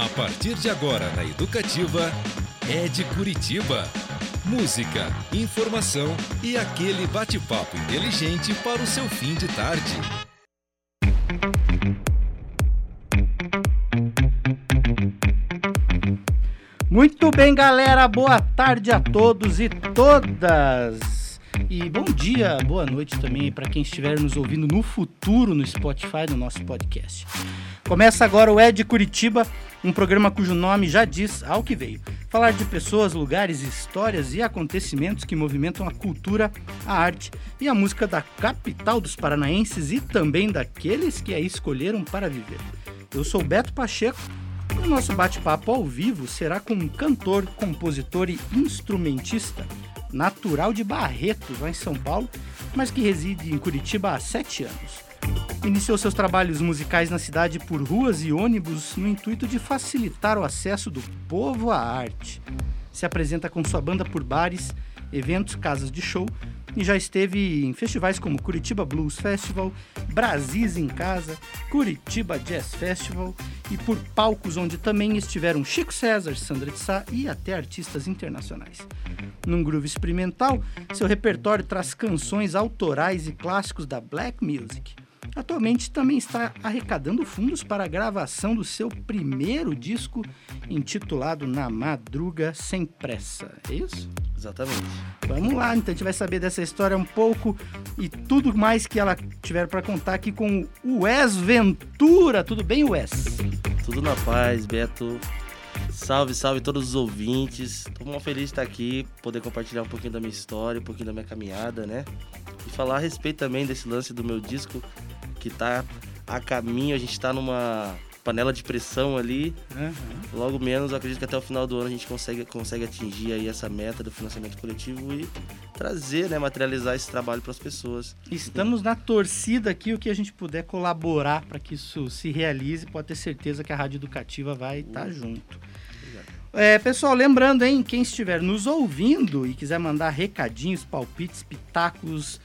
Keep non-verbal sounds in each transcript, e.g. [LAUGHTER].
A partir de agora na Educativa, é de Curitiba. Música, informação e aquele bate-papo inteligente para o seu fim de tarde. Muito bem, galera. Boa tarde a todos e todas. E bom dia, boa noite também para quem estiver nos ouvindo no futuro no Spotify, no nosso podcast. Começa agora o Ed Curitiba, um programa cujo nome já diz ao que veio. Falar de pessoas, lugares, histórias e acontecimentos que movimentam a cultura, a arte e a música da capital dos paranaenses e também daqueles que a escolheram para viver. Eu sou Beto Pacheco o nosso bate-papo ao vivo será com um cantor, compositor e instrumentista natural de Barretos, lá em São Paulo, mas que reside em Curitiba há sete anos. Iniciou seus trabalhos musicais na cidade por ruas e ônibus no intuito de facilitar o acesso do povo à arte. Se apresenta com sua banda por bares, eventos, casas de show e já esteve em festivais como Curitiba Blues Festival, Brasis em Casa, Curitiba Jazz Festival e por palcos onde também estiveram Chico César, Sandra de Sá e até artistas internacionais. Num groove experimental, seu repertório traz canções autorais e clássicos da black music. Atualmente também está arrecadando fundos para a gravação do seu primeiro disco intitulado Na Madruga Sem Pressa. É isso? Exatamente. Vamos lá, então a gente vai saber dessa história um pouco e tudo mais que ela tiver para contar aqui com o Wes Ventura. Tudo bem, Wes? Tudo na paz, Beto. Salve, salve todos os ouvintes. Tô muito feliz de estar aqui, poder compartilhar um pouquinho da minha história, um pouquinho da minha caminhada, né? E falar a respeito também desse lance do meu disco que tá a caminho, a gente tá numa panela de pressão ali. Uhum. Logo menos, acredito que até o final do ano a gente consegue, consegue atingir aí essa meta do financiamento coletivo e trazer, né, materializar esse trabalho para as pessoas. Estamos na torcida aqui, o que a gente puder colaborar para que isso se realize, pode ter certeza que a Rádio Educativa vai estar tá junto. É, pessoal, lembrando, hein, quem estiver nos ouvindo e quiser mandar recadinhos, palpites, pitacos,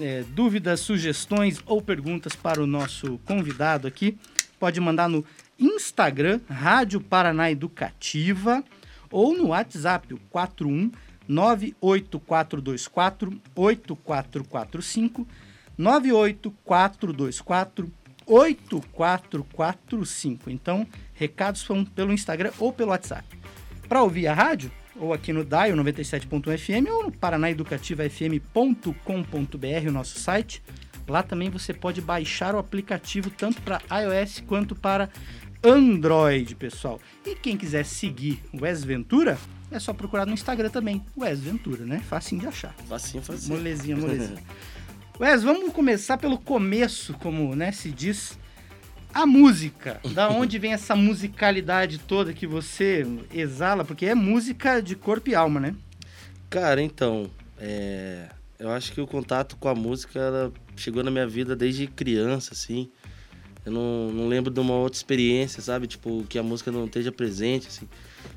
é, dúvidas, sugestões ou perguntas para o nosso convidado aqui, pode mandar no Instagram, Rádio Paraná Educativa, ou no WhatsApp, o 41 98424 8445 98424 8445. Então, recados vão pelo Instagram ou pelo WhatsApp. Para ouvir a rádio, ou aqui no DAIO 97.fm ou no paranaeducativafm.com.br, o nosso site, Lá também você pode baixar o aplicativo tanto para iOS quanto para Android, pessoal. E quem quiser seguir o Wes Ventura, é só procurar no Instagram também, Wes Ventura, né? Facinho de achar. Facinho, facinho. Molezinha, molezinha. [LAUGHS] Wes, vamos começar pelo começo, como né, se diz. A música, [LAUGHS] da onde vem essa musicalidade toda que você exala? Porque é música de corpo e alma, né? Cara, então, é... eu acho que o contato com a música ela chegou na minha vida desde criança, assim. Eu não, não lembro de uma outra experiência, sabe? Tipo, que a música não esteja presente, assim.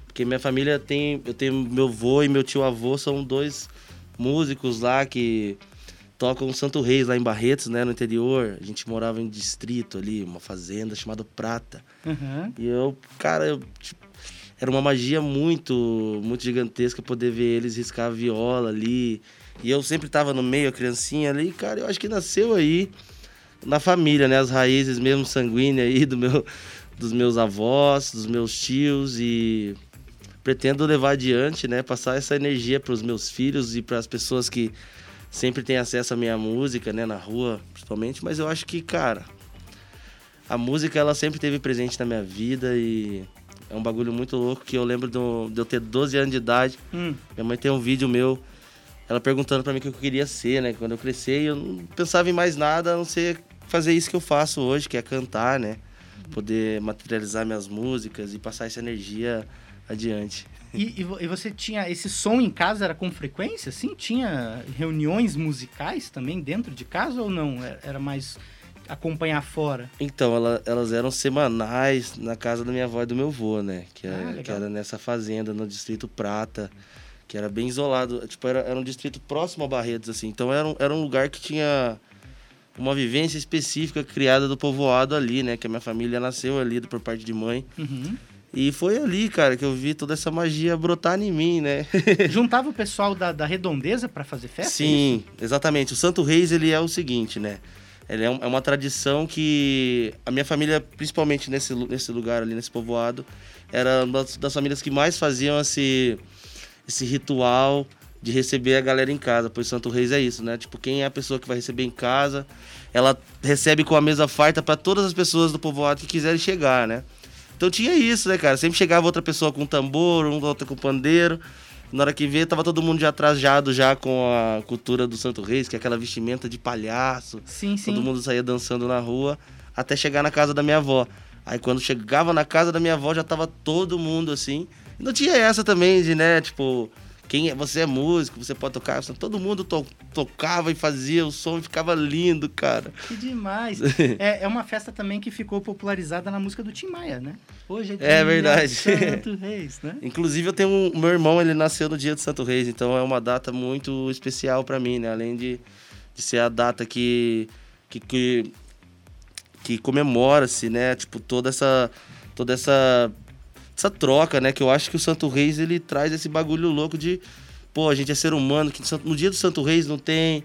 Porque minha família tem. Eu tenho meu avô e meu tio avô são dois músicos lá que tocam Santo Reis lá em Barretos, né, no interior. A gente morava em distrito ali, uma fazenda chamada Prata. Uhum. E eu, cara, eu, tipo, era uma magia muito, muito gigantesca poder ver eles riscar a viola ali e eu sempre tava no meio, a criancinha ali, cara, eu acho que nasceu aí na família, né? As raízes mesmo sanguíneas aí do meu, dos meus avós, dos meus tios e pretendo levar adiante, né? Passar essa energia para os meus filhos e para as pessoas que sempre têm acesso à minha música, né? Na rua, principalmente. Mas eu acho que, cara, a música ela sempre teve presente na minha vida e é um bagulho muito louco que eu lembro de eu ter 12 anos de idade. Hum. Minha mãe tem um vídeo meu ela perguntando para mim o que eu queria ser, né? Quando eu crescer, eu não pensava em mais nada a não ser fazer isso que eu faço hoje, que é cantar, né? Poder materializar minhas músicas e passar essa energia adiante. [LAUGHS] E, e, você tinha esse som em casa era com frequência? Sim, tinha reuniões musicais também dentro de casa ou não? Era mais acompanhar fora? Então, ela, elas eram semanais na casa da minha avó e do meu avô, né? Que, é, que era nessa fazenda, no Distrito Prata que era bem isolado. Tipo, era, era um distrito próximo a Barretos, assim. Então era um, era um lugar que tinha uma vivência específica criada do povoado ali, né? Que a minha família nasceu ali por parte de mãe. Uhum. E foi ali, cara, que eu vi toda essa magia brotar em mim, né? [LAUGHS] Juntava o [LAUGHS] pessoal da, da redondeza para fazer festa? é Sim, exatamente. O Santo Reis, ele é o seguinte, né? Ele é, um- é uma tradição que a minha família, principalmente nesse, nesse lugar ali, nesse povoado, era uma das, das famílias que mais faziam esse, esse ritual de receber a galera em casa. Pois Santo Reis é isso, né? Tipo, quem é a pessoa que vai receber em casa, ela recebe com a mesa farta para todas as pessoas do povoado que quiserem chegar, né? Então tinha isso, né, cara? Sempre chegava outra pessoa com tambor, um outra com pandeiro. Na hora que vê, tava todo mundo já trajado já com a cultura do Santo Reis, que é aquela vestimenta de palhaço. Sim, sim. Todo mundo saía dançando na rua até chegar na casa da minha avó. Aí quando chegava na casa da minha avó já tava todo mundo assim. Não tinha essa também de, né, tipo, quem é, você é músico, você pode tocar. Todo mundo to- tocava e fazia o som e ficava lindo, cara. Que demais. [LAUGHS] é, é uma festa também que ficou popularizada na música do Tim Maia, né? Hoje é, dia É verdade. Santo [LAUGHS] Reis, né? Inclusive eu tenho um, meu irmão, ele nasceu no dia de Santo Reis, então é uma data muito especial pra mim, né? Além de, de ser a data que que, que, que comemora-se, né? Tipo toda essa toda essa essa troca, né? Que eu acho que o Santo Reis ele traz esse bagulho louco de pô, a gente é ser humano, que no dia do Santo Reis não tem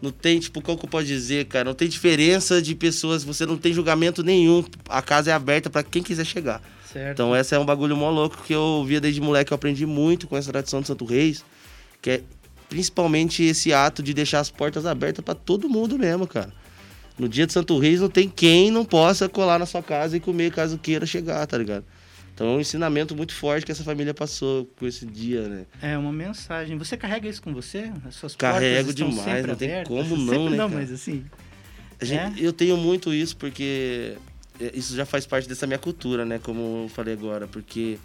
não tem, tipo, qual que eu posso dizer, cara? Não tem diferença de pessoas, você não tem julgamento nenhum. A casa é aberta pra quem quiser chegar. Certo. Então essa é um bagulho mó louco que eu via desde moleque, eu aprendi muito com essa tradição do Santo Reis, que é principalmente esse ato de deixar as portas abertas pra todo mundo mesmo, cara. No dia de Santo Reis não tem quem não possa colar na sua casa e comer caso queira chegar, tá ligado? Então é um ensinamento muito forte que essa família passou com esse dia, né? É uma mensagem. Você carrega isso com você? As suas Carrego demais, não tem como não, sempre né, não, cara? mas assim... Gente- É? Eu tenho muito isso porque é, isso já faz parte dessa minha cultura, né? Como eu falei agora, porque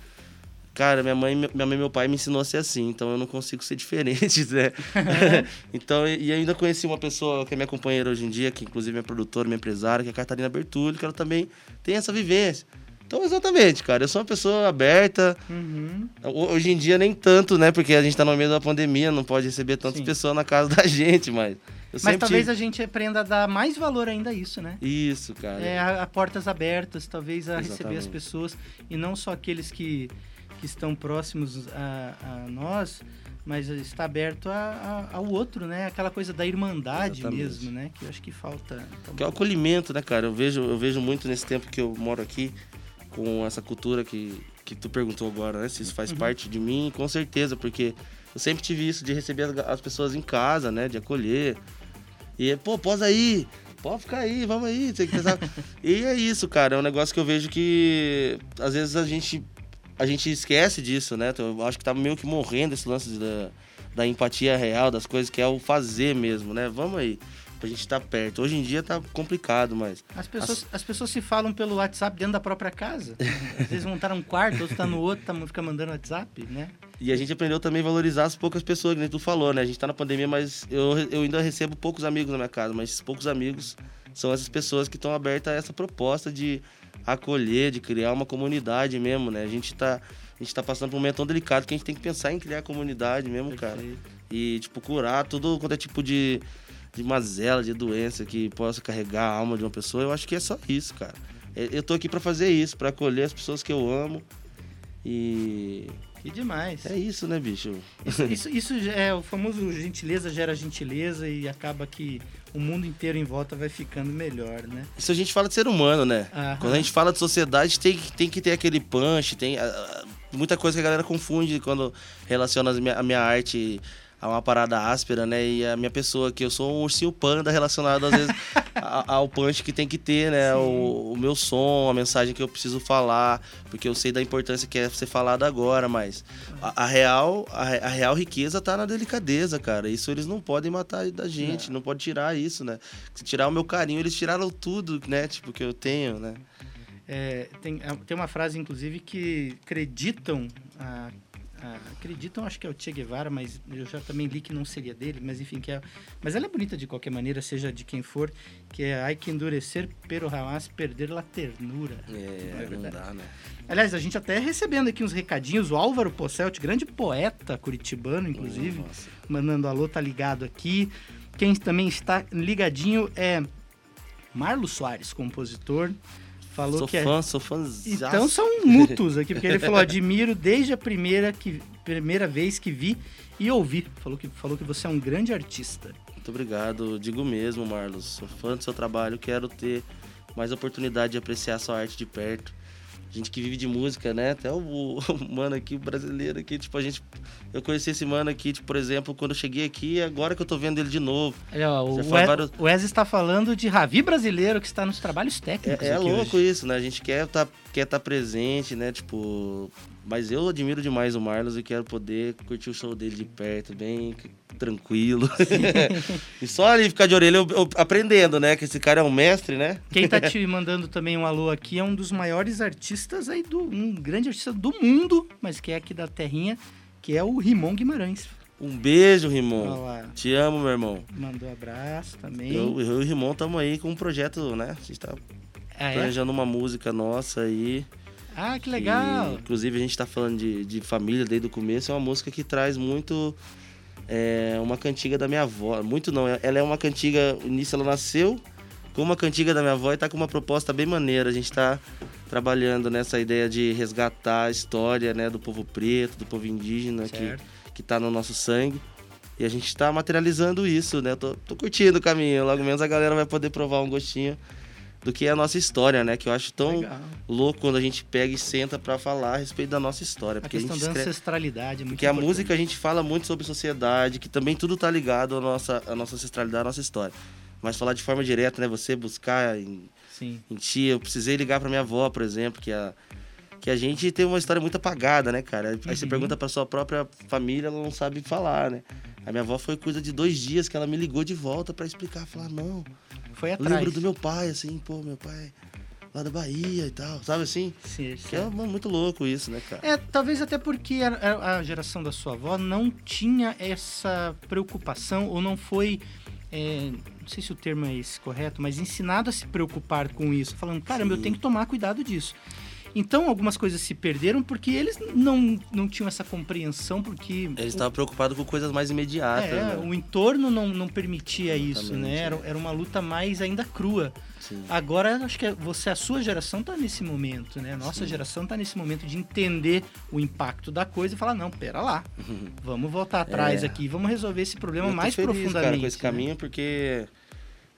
cara, minha mãe, minha mãe e meu pai me ensinou a ser assim, então eu não consigo ser [LAUGHS] diferente, né? [LAUGHS] então, e e ainda conheci uma pessoa que é minha companheira hoje em dia, que inclusive é minha produtora, minha empresária, que é a Catarina Bertulli, que ela também tem essa vivência. Então, exatamente, cara, eu sou uma pessoa aberta, Uhum. Ho- Hoje em dia nem tanto, né? Porque a gente tá no meio da pandemia, não pode receber tantas Sim. pessoas na casa [LAUGHS] da gente, mas. Eu Mas talvez tive- a gente aprenda a dar mais valor ainda a isso, né? Isso, cara. É, a, a portas abertas, talvez a receber as Exatamente. pessoas e não só aqueles que, que estão próximos a, a nós, mas está aberto a, a- ao outro, né? Aquela coisa da irmandade Exatamente. mesmo, né? Que eu acho que falta. Que é o acolhimento, né, cara? Eu vejo, eu vejo muito nesse tempo que eu moro aqui, com essa cultura que, que tu perguntou agora, né? Se isso faz parte de mim, com certeza, porque eu sempre tive isso de receber as, as pessoas em casa, né? De acolher. E, pô, posa aí, pode ficar aí, vamos aí. Tem que pensar. [LAUGHS] e é isso, cara. É um negócio que eu vejo que às vezes a gente, a gente esquece disso, né? Então, Eu acho que tá meio que morrendo esse lance da, da empatia real, das coisas que é o fazer mesmo, né? Vamos aí. Pra gente estar perto. Hoje em dia tá complicado, mas. as, pessoas, as pessoas se falam pelo WhatsApp dentro da própria casa. [LAUGHS] Às vezes um tá num quarto, outro tá no outro, tá, fica mandando WhatsApp, né? E a gente aprendeu também a valorizar as poucas pessoas, que nem tu falou, né? A gente tá na pandemia, mas eu, eu ainda recebo poucos amigos na minha casa, mas esses poucos amigos são essas pessoas que estão abertas a essa proposta de acolher, de criar uma comunidade mesmo, né? A gente tá, a gente tá passando por um momento tão delicado que a gente tem que pensar em criar comunidade mesmo, cara. Perfeito. E, tipo, curar tudo quanto é tipo de, de mazela, de doença que possa carregar a alma de uma pessoa. Eu acho que é só isso, cara. Eu eu tô aqui pra fazer isso, pra acolher as pessoas que eu amo. E Que demais. é isso, né, bicho? Isso, [LAUGHS] isso, isso é o famoso gentileza gera gentileza e acaba que o mundo inteiro em volta vai ficando melhor, né? Isso a gente fala de ser humano, né? Aham. Quando a gente fala de sociedade, tem, que- tem que ter aquele punch, tem ah, ah, muita coisa que a galera confunde quando relaciona as minha- a minha arte a uma parada áspera, né? E a minha pessoa, que eu sou um ursinho panda relacionado, às vezes, [LAUGHS] a- ao punch que tem que ter, né? O, o meu som, a mensagem que eu preciso falar, porque eu sei da importância que é ser falado agora, mas a, a real, a, a real riqueza tá na delicadeza, cara. Isso eles não podem matar da gente, não, pode tirar isso, né? Se tirar o meu carinho, eles tiraram tudo, né? Tipo, que eu tenho, né? É, tem, ah, tem uma frase, inclusive, que acreditam. a- a- acreditam, acho que é o Che Guevara, mas eu já também li que não seria dele, mas enfim, que é. Mas ela é bonita de qualquer maneira, seja de quem for, que é ai que endurecer, pero jamás perder la ternura. É, é verdade? dá, né? Aliás, a gente até recebendo aqui uns recadinhos, o Álvaro Posselt, grande poeta curitibano, inclusive, Nossa. mandando alô, tá ligado aqui. Quem também está ligadinho é Marlos Soares, compositor. Falou sou que é- fã, sou fã. Então são mútuos aqui, porque ele falou: admiro desde a primeira, que, primeira vez que vi e ouvi. Falou que, falou que você é um grande artista. Muito obrigado. Digo mesmo, Marlos. Sou fã do seu trabalho. Quero ter mais oportunidade de apreciar sua arte de perto. Gente que vive de música, né? Até o, [LAUGHS] o mano aqui, o brasileiro aqui, tipo, a gente. Eu conheci esse mano aqui, tipo, por exemplo, quando eu cheguei aqui, agora que eu tô vendo ele de novo. É, ó, o, Wes, vários- o Wes está falando de Ravi brasileiro que está nos trabalhos técnicos. É, é louco hoje. isso, né? A gente quer tá, quer tá presente, né? Tipo. Mas eu admiro demais o Marlos e quero poder curtir o show dele de perto, bem tranquilo. [LAUGHS] e só ali ficar de orelha eu- eu aprendendo, né? Que esse cara é um mestre, né? Quem tá [LAUGHS] te mandando também um alô aqui é um dos maiores artistas aí do. um grande artista do mundo, mas que é aqui da terrinha, que é o Rimon Guimarães. Um beijo, Rimon. lá, Te amo, meu irmão. mandou abraço também. Eu, eu e o Rimon estamos aí com um projeto, né? A gente tá Ah, é? planejando uma música nossa aí. Ah, que legal. E, inclusive, a gente tá falando de, de família desde o começo. É uma música que traz muito. É, uma cantiga da minha avó. Muito não, ela é uma cantiga. Início ela nasceu com uma cantiga da minha avó e tá com uma proposta bem maneira. A gente tá trabalhando nessa ideia de resgatar a história né, do povo preto, do povo indígena que, Certo. que tá no nosso sangue. E a gente tá materializando isso, né? Tô, tô curtindo o caminho. Logo menos a galera vai poder provar um gostinho do que é a nossa história, né? Que eu acho tão Legal. louco quando a gente pega e senta pra falar a respeito da nossa história. A Porque a, questão gente da ancestralidade é muito Porque a importante. música a gente fala muito sobre sociedade, que também tudo tá ligado à nossa, à nossa ancestralidade, à nossa história. Mas falar de forma direta, né? Você buscar em, em ti. Eu precisei ligar pra minha avó, por exemplo, que a, que a gente tem uma história muito apagada, né, cara? Aí você Uhum. pergunta pra sua própria família, ela não sabe falar, né? A minha avó foi coisa de dois dias que ela me ligou de volta pra explicar. Falar, não, Foi eu atrás. lembro do meu pai, assim, pô, meu pai lá da Bahia e tal, sabe assim? Sim, Que é muito louco isso, né, cara? É, talvez até porque a, a- geração da sua avó não tinha essa preocupação ou não foi, é, não sei se o termo é esse correto, mas ensinado a se preocupar com isso, falando, caramba, eu Sim. tenho que tomar cuidado disso. Então, algumas coisas se perderam porque eles não, não tinham essa compreensão, porque Eles estavam preocupados com coisas mais imediatas, é, né? o entorno não, não permitia isso, Exatamente, né? Era, era uma luta mais ainda crua. Sim. Agora, acho que é, você, a sua geração tá nesse momento, né? A nossa Sim. geração tá nesse momento de entender o impacto da coisa e falar, não, pera lá, [LAUGHS] vamos voltar atrás É. aqui, vamos resolver esse problema mais feliz, profundamente. cara, com esse né? caminho, porque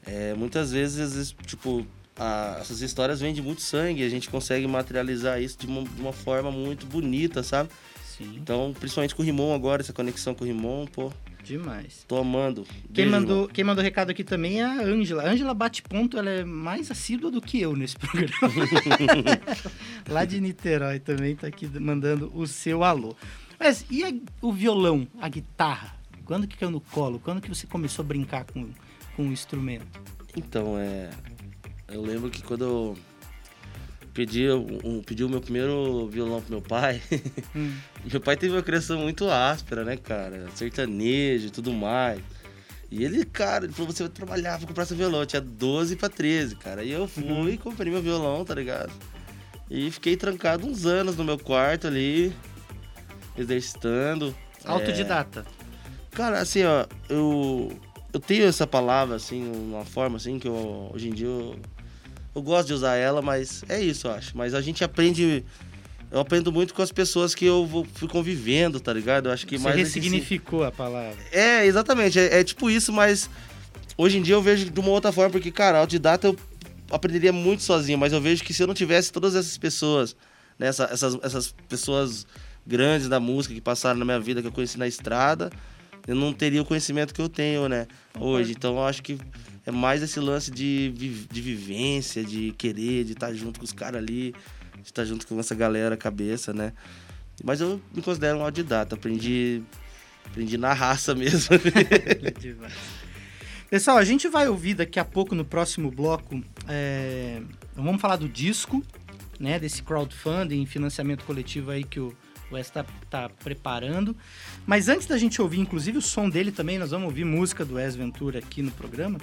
é, muitas vezes, tipo, a- essas histórias vêm de muito sangue, a gente consegue materializar isso de uma, de uma forma muito bonita, sabe? Sim, Então, principalmente com o Rimon agora, essa conexão com o Rimon, pô, demais. tô amando. Quem Beijo, mandou, irmão. quem mandou recado aqui também é a Ângela. Ângela bate ponto, ela é mais assídua do que eu nesse [LAUGHS] programa. [LAUGHS] Lá de Niterói também tá aqui mandando o seu alô. Mas e a- o violão, a guitarra? Quando que caiu no colo? Quando que você começou a brincar com, com o instrumento? Então, é. Eu lembro que quando eu pedi, um, pedi o meu primeiro violão pro meu pai, [LAUGHS] Hum. meu pai teve uma criação muito áspera, né, cara? Sertanejo e tudo mais. E ele, cara, ele falou: você vai trabalhar, vou comprar seu violão. Eu tinha 12 pra 13, cara. E eu fui e comprei meu violão, tá ligado? E fiquei trancado uns anos no meu quarto ali, exercitando. É, Autodidata. Cara, assim, ó, eu, eu tenho essa palavra, assim, uma forma, assim, que eu, hoje em dia eu, eu gosto de usar ela, mas é isso, eu acho. Mas a gente aprende, eu aprendo muito com as pessoas que eu vou, fui convivendo, tá ligado? Eu acho que Você mais... ressignificou a palavra. é, exatamente. É, é tipo isso, mas hoje em dia eu vejo de uma outra forma, porque, cara, autodidata eu aprenderia muito sozinho, mas eu vejo que se eu não tivesse todas essas pessoas, né, essa- essas, essas pessoas grandes da música que passaram na minha vida, que eu conheci na estrada, eu não teria o conhecimento que eu tenho, né, hoje. Então eu acho que é mais esse lance de, de vivência, de querer, de estar junto com os caras ali, de estar junto com essa galera cabeça, né. Mas eu me considero um autodidata, aprendi, aprendi na raça [LAUGHS] mesmo. Pessoal, a gente vai ouvir daqui a pouco no próximo bloco. é, Vamos falar do disco, né? Desse crowdfunding, financiamento coletivo aí que o Wes está tá preparando. Mas antes da gente ouvir, inclusive, o som dele também, nós vamos ouvir música do Wes Ventura aqui no programa.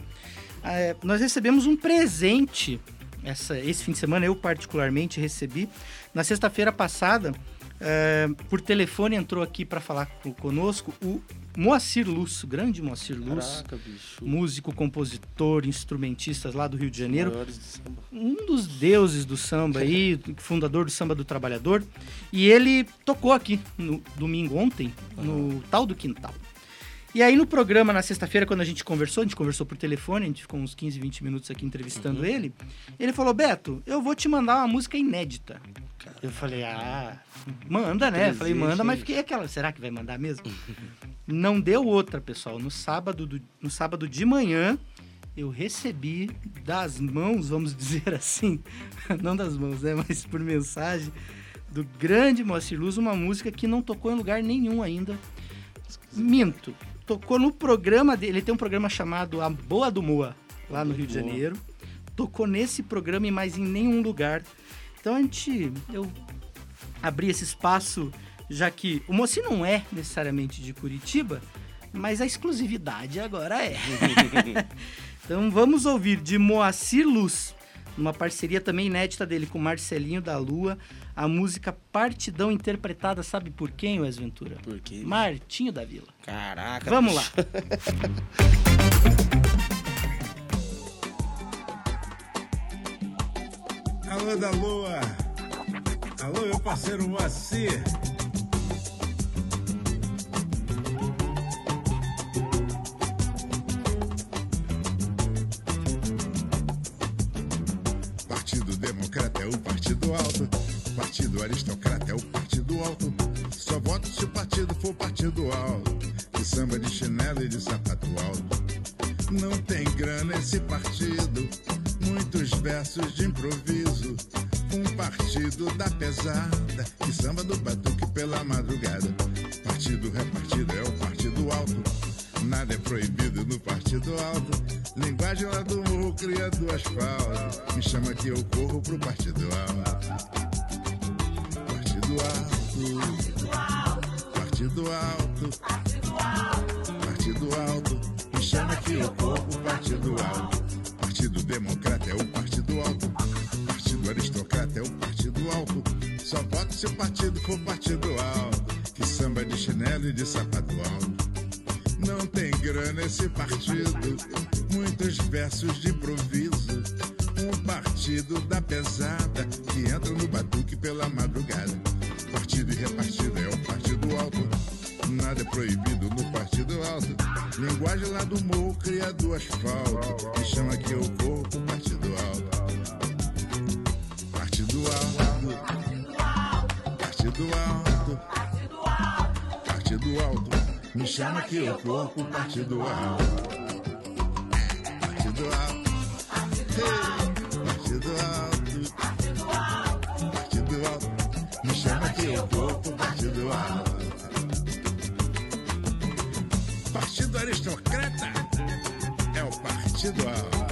é, nós recebemos um presente essa, esse fim de semana, eu particularmente recebi. Na sexta-feira passada, É, por telefone entrou aqui para falar conosco o Moacir Luz, o grande Moacir Luz, Caraca, bicho. músico, compositor, instrumentista lá do Rio de Janeiro. Do um dos deuses do samba aí, [LAUGHS] fundador do Samba do Trabalhador. E ele tocou aqui no domingo ontem, no tal do Quintal. E aí no programa, na sexta-feira, quando a gente conversou, a gente conversou por telefone, a gente ficou uns 15, 20 minutos aqui entrevistando ele, ele falou, Beto, eu vou te mandar uma música inédita. Eu falei, ah, manda, né? Eu falei, manda, mas fiquei aquela, será que vai mandar mesmo? Não deu outra, pessoal. No sábado, do- no sábado de manhã, eu recebi das mãos, vamos dizer [LAUGHS] assim, não das mãos, né, mas por mensagem, do grande Moacir Luz, uma música que não tocou em lugar nenhum ainda. Minto, tocou no programa dele, ele tem um programa chamado A Boa do Moa, lá no Rio de. Janeiro. Tocou nesse programa e mais em nenhum lugar. Então a gente, eu abri esse espaço, já que o Moacir não é necessariamente de Curitiba, mas a exclusividade agora é. [LAUGHS] [LAUGHS] Então vamos ouvir de Moacir Luz, numa parceria também inédita dele com Marcelinho da Lua, a música Partidão interpretada, sabe por quem, Wes Ventura? Por quê? Martinho da Vila. Caraca. Vamos lá. bicho. [LAUGHS] Alô da Lua. Alô, meu parceiro Moacir. Aristocrata é o Partido Alto. Só voto se o partido for Partido Alto. De samba de chinelo e de sapato alto. Não tem grana esse partido, muitos versos de improviso. Um partido da pesada, pro Partido Alto. Partido Alto. Partido Alto. Partido Alto. Me chama que eu pro Partido Alto. Partido Aristocrata é o Partido Alto.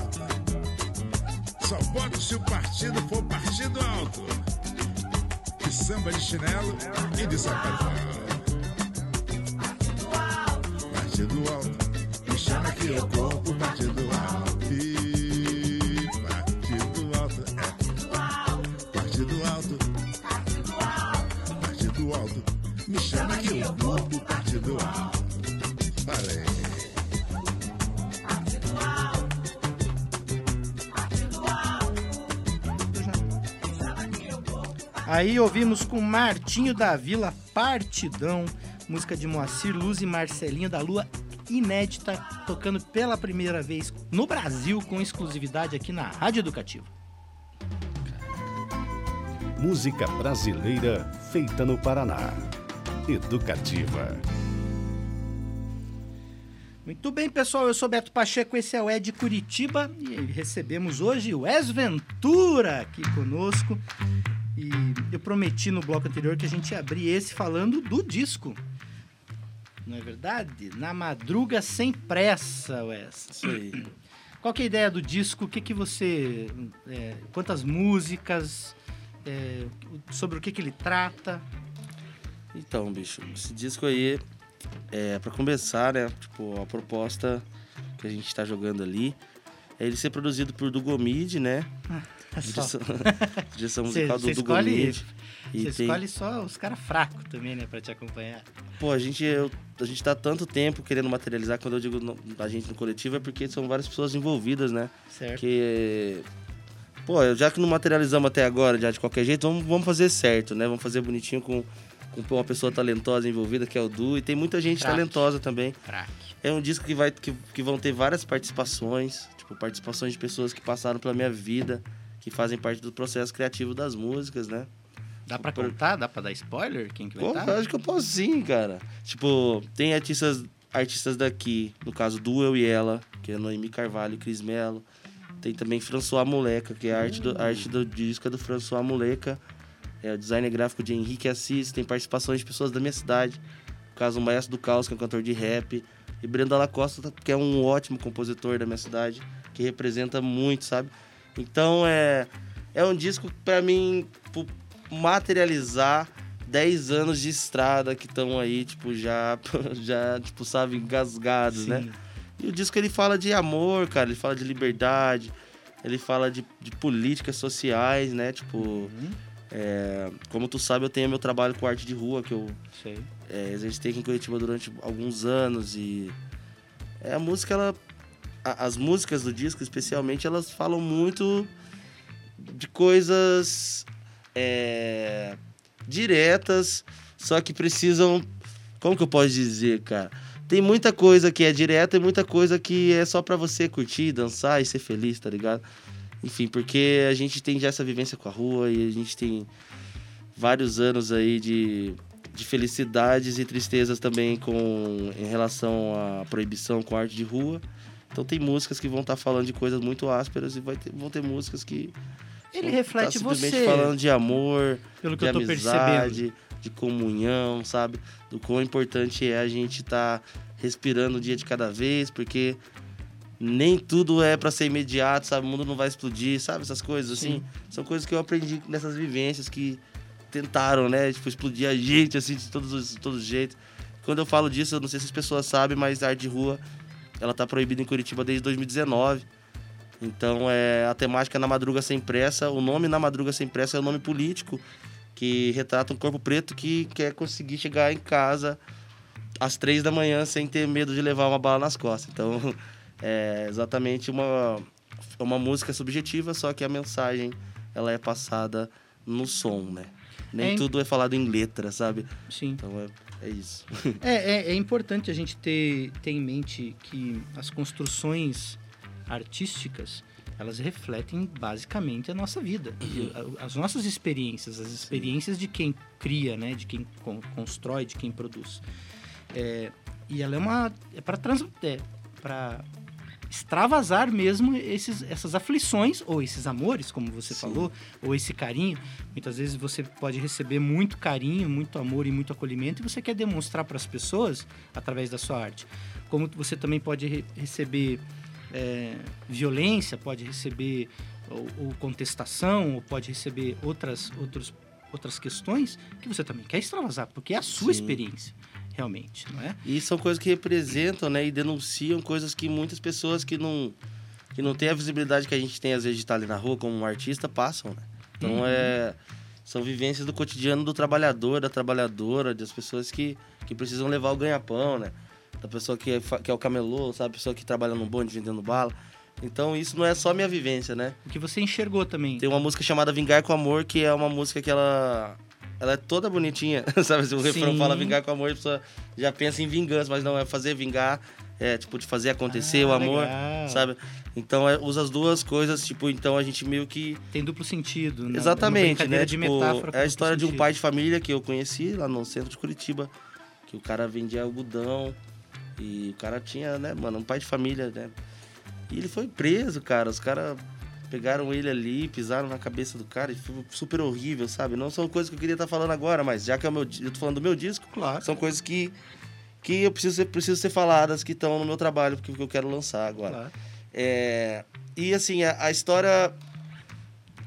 Só voto se o partido for Partido Alto. De samba de chinelo e de sapato. Partido Alto, me chama que eu corro pro Partido Alto. E Partido Alto, é. Partido Alto. Partido Alto, me chama que eu corro pro Partido Alto. Falei. Aí ouvimos com Martinho da Vila Partidão, música de Moacir Luz e Marcelinho da Lua, inédita, tocando pela primeira vez no Brasil com exclusividade aqui na Rádio Educativa. Música brasileira feita no Paraná. Educativa. Muito bem, pessoal, eu sou Beto Pacheco, esse é o Ed Curitiba e recebemos hoje o Wes Ventura aqui conosco. E eu prometi no bloco anterior que a gente ia abrir esse falando do disco. Não é verdade? Na madruga sem pressa, Wes. Isso aí. Qual que é a ideia do disco? O que, que você. é, quantas músicas? é, sobre o que, que ele trata? Então, bicho, esse disco aí, é, pra começar, né? Tipo, a proposta que a gente tá jogando ali é ele ser produzido por Dugomid, né? É só- [LAUGHS] Direção, [LAUGHS] direção musical você do escolhe Dugomid. E Você tem- escolhe só os caras fracos também, né, pra te acompanhar. Pô, a gente, eu- a gente tá tanto tempo querendo materializar. Quando eu digo no- a gente no coletivo, é porque são várias pessoas envolvidas, né? Certo? Que. Pô, já que não materializamos até agora, já de qualquer jeito, vamos, vamos fazer certo, né? Vamos fazer bonitinho com, com uma pessoa talentosa envolvida, que é o Du. E tem muita gente talentosa também. Craque. É um disco que, vai, que, que vão ter várias participações, tipo, participações de pessoas que passaram pela minha vida, que fazem parte do processo criativo das músicas, né? Dá pra contar? Dá pra dar spoiler? Quem que vai Pô, estar? eu acho que eu posso sim, cara. Tipo, tem artistas, artistas daqui, no caso do Eu e Ela, que é Noemi Carvalho e Cris Mello. Tem também François Moleca, que é a arte do, a arte do disco é do François Moleca. É o designer gráfico de Henrique Assis. Tem participações de pessoas da minha cidade. No caso, o Maestro do Caos, que é um cantor de rap. E Brenda Lacosta, que é um ótimo compositor da minha cidade, que representa muito, sabe? Então, é, é um disco, pra mim, materializar 10 anos de estrada que estão aí, tipo, já, [LAUGHS] já, tipo, sabe, engasgados, né? Sim. E o disco ele fala de amor, cara, ele fala de liberdade, ele fala de, de políticas sociais, né? Tipo, Uhum. é, como tu sabe, eu tenho meu trabalho com arte de rua, que eu é, exercitei aqui em Curitiba durante alguns anos e é, a música, ela, a- as músicas do disco, especialmente, elas falam muito de coisas é, diretas, só que precisam, como que eu posso dizer, cara? Tem muita coisa que é direta e muita coisa que é só pra você curtir, dançar e ser feliz, tá ligado? Enfim, porque a gente tem já essa vivência com a rua e a gente tem vários anos aí de, de felicidades e tristezas também com em relação à proibição com arte de rua. Então tem músicas que vão estar falando de coisas muito ásperas e vai ter- vão ter músicas que Ele vão reflete tá simplesmente você, falando de amor, pelo que de eu tô percebendo. amizade, de comunhão, sabe? Do quão importante é a gente estar respirando um dia de cada vez, porque nem tudo é pra ser imediato, sabe? O mundo não vai explodir, sabe? Essas coisas assim. São coisas que eu aprendi nessas vivências que tentaram, né? Tipo, explodir a gente, assim, de todos os, todos os jeitos. Quando eu falo disso, eu não sei se as pessoas sabem, mas a arte de rua, ela tá proibida em Curitiba desde 2019. Então, é a temática Na Madruga Sem Pressa. O nome Na Madruga Sem Pressa é o nome político que retrata um corpo preto que quer conseguir chegar em casa às três da manhã sem ter medo de levar uma bala nas costas. Então, [LAUGHS] é exatamente uma, uma música subjetiva, só que a mensagem ela é passada no som, né? Nem É tudo é falado em letra, sabe? Sim. Então é, é isso. [LAUGHS] É, é, é importante a gente ter, ter em mente que as construções artísticas elas refletem basicamente a nossa vida, as nossas experiências, as experiências de quem cria, né, de quem con- constrói, de quem produz. É, e ela é uma é para trans é, para extravasar mesmo esses, essas aflições ou esses amores, como você Sim. falou, ou esse carinho. Muitas vezes você pode receber muito carinho, muito amor e muito acolhimento e você quer demonstrar para as pessoas através da sua arte. Como você também pode re- receber é, violência, pode receber ou, ou contestação, ou pode receber outras, outros, outras questões que você também quer extravasar, porque é a sua Sim. experiência, realmente, não é? E são coisas que representam, né? E denunciam coisas que muitas pessoas que não, que não têm a visibilidade que a gente tem, às vezes, de estar ali na rua como um artista, passam, né? Então, Uhum. é... São vivências do cotidiano do trabalhador, da trabalhadora, das pessoas que, que precisam levar o ganha-pão, né? Da pessoa que é, que é o camelô, sabe? A pessoa que trabalha no bonde vendendo bala. Então, isso não é só minha vivência, né? O que você enxergou também. Tem uma música chamada Vingar com Amor, que é uma música que ela... Ela é toda bonitinha, [LAUGHS] sabe? Se o refrão Sim. fala vingar com amor, a pessoa já pensa em vingança, mas não, é fazer vingar, é tipo de fazer acontecer Ah, o amor, legal. sabe? Então é, usa as duas coisas, tipo, então a gente meio que. Tem duplo sentido. né? Exatamente, né? de Tipo, metáfora é a história de um sentido. pai de família que eu conheci lá no centro de Curitiba, que o cara vendia algodão e o cara tinha, né, mano, um pai de família, né? E ele foi preso, cara. Os caras pegaram ele ali, pisaram na cabeça do cara e foi super horrível, sabe? Não são coisas que eu queria estar falando agora, mas já que é o meu, eu tô falando do meu disco, Claro. são coisas que que eu preciso ser, preciso ser faladas, que estão no meu trabalho, porque eu quero lançar agora. claro. É, e assim, a, a história.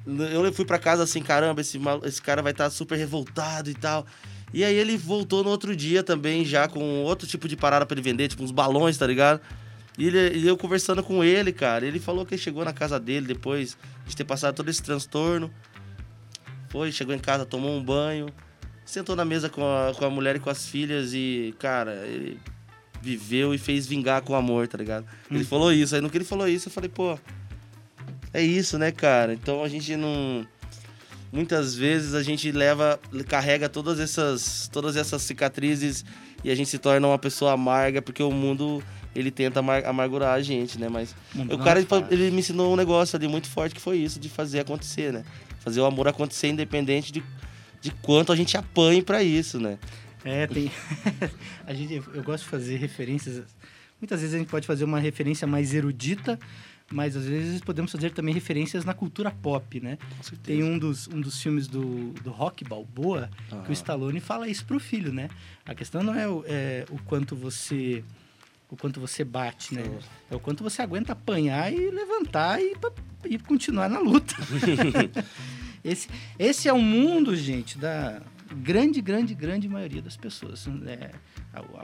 Eu fui pra casa assim, caramba, esse, esse cara vai estar super revoltado e tal. E aí ele voltou no outro dia também, já com outro tipo de parada pra ele vender, tipo uns balões, tá ligado? E, ele, e eu conversando com ele, cara, ele falou que ele chegou na casa dele depois de ter passado todo esse transtorno. Foi, chegou em casa, tomou um banho, sentou na mesa com a, com a mulher e com as filhas e, cara, ele viveu e fez vingar com amor, tá ligado? Ele falou isso, aí no que ele falou isso, eu falei, pô, é isso, né, cara? Então a gente não. Muitas vezes a gente leva, carrega todas essas, todas essas cicatrizes e a gente se torna uma pessoa amarga porque o mundo ele tenta amar- amargurar a gente, né? Mas o cara é ele, ele me ensinou um negócio ali muito forte que foi isso de fazer acontecer, né? Fazer o amor acontecer independente de, de quanto a gente apanhe pra isso, né? É, tem. [LAUGHS] a gente, eu gosto de fazer referências. Muitas vezes a gente pode fazer uma referência mais erudita, mas às vezes podemos fazer também referências na cultura pop, né? Tem um dos, um dos filmes do, do Rock Balboa que o Stallone fala isso pro filho, né? A questão não é o, é o quanto você o quanto você bate, né? É o quanto você aguenta apanhar e levantar e, e continuar na luta. [LAUGHS] esse, esse é o mundo, gente, da grande, grande, grande maioria das pessoas. né?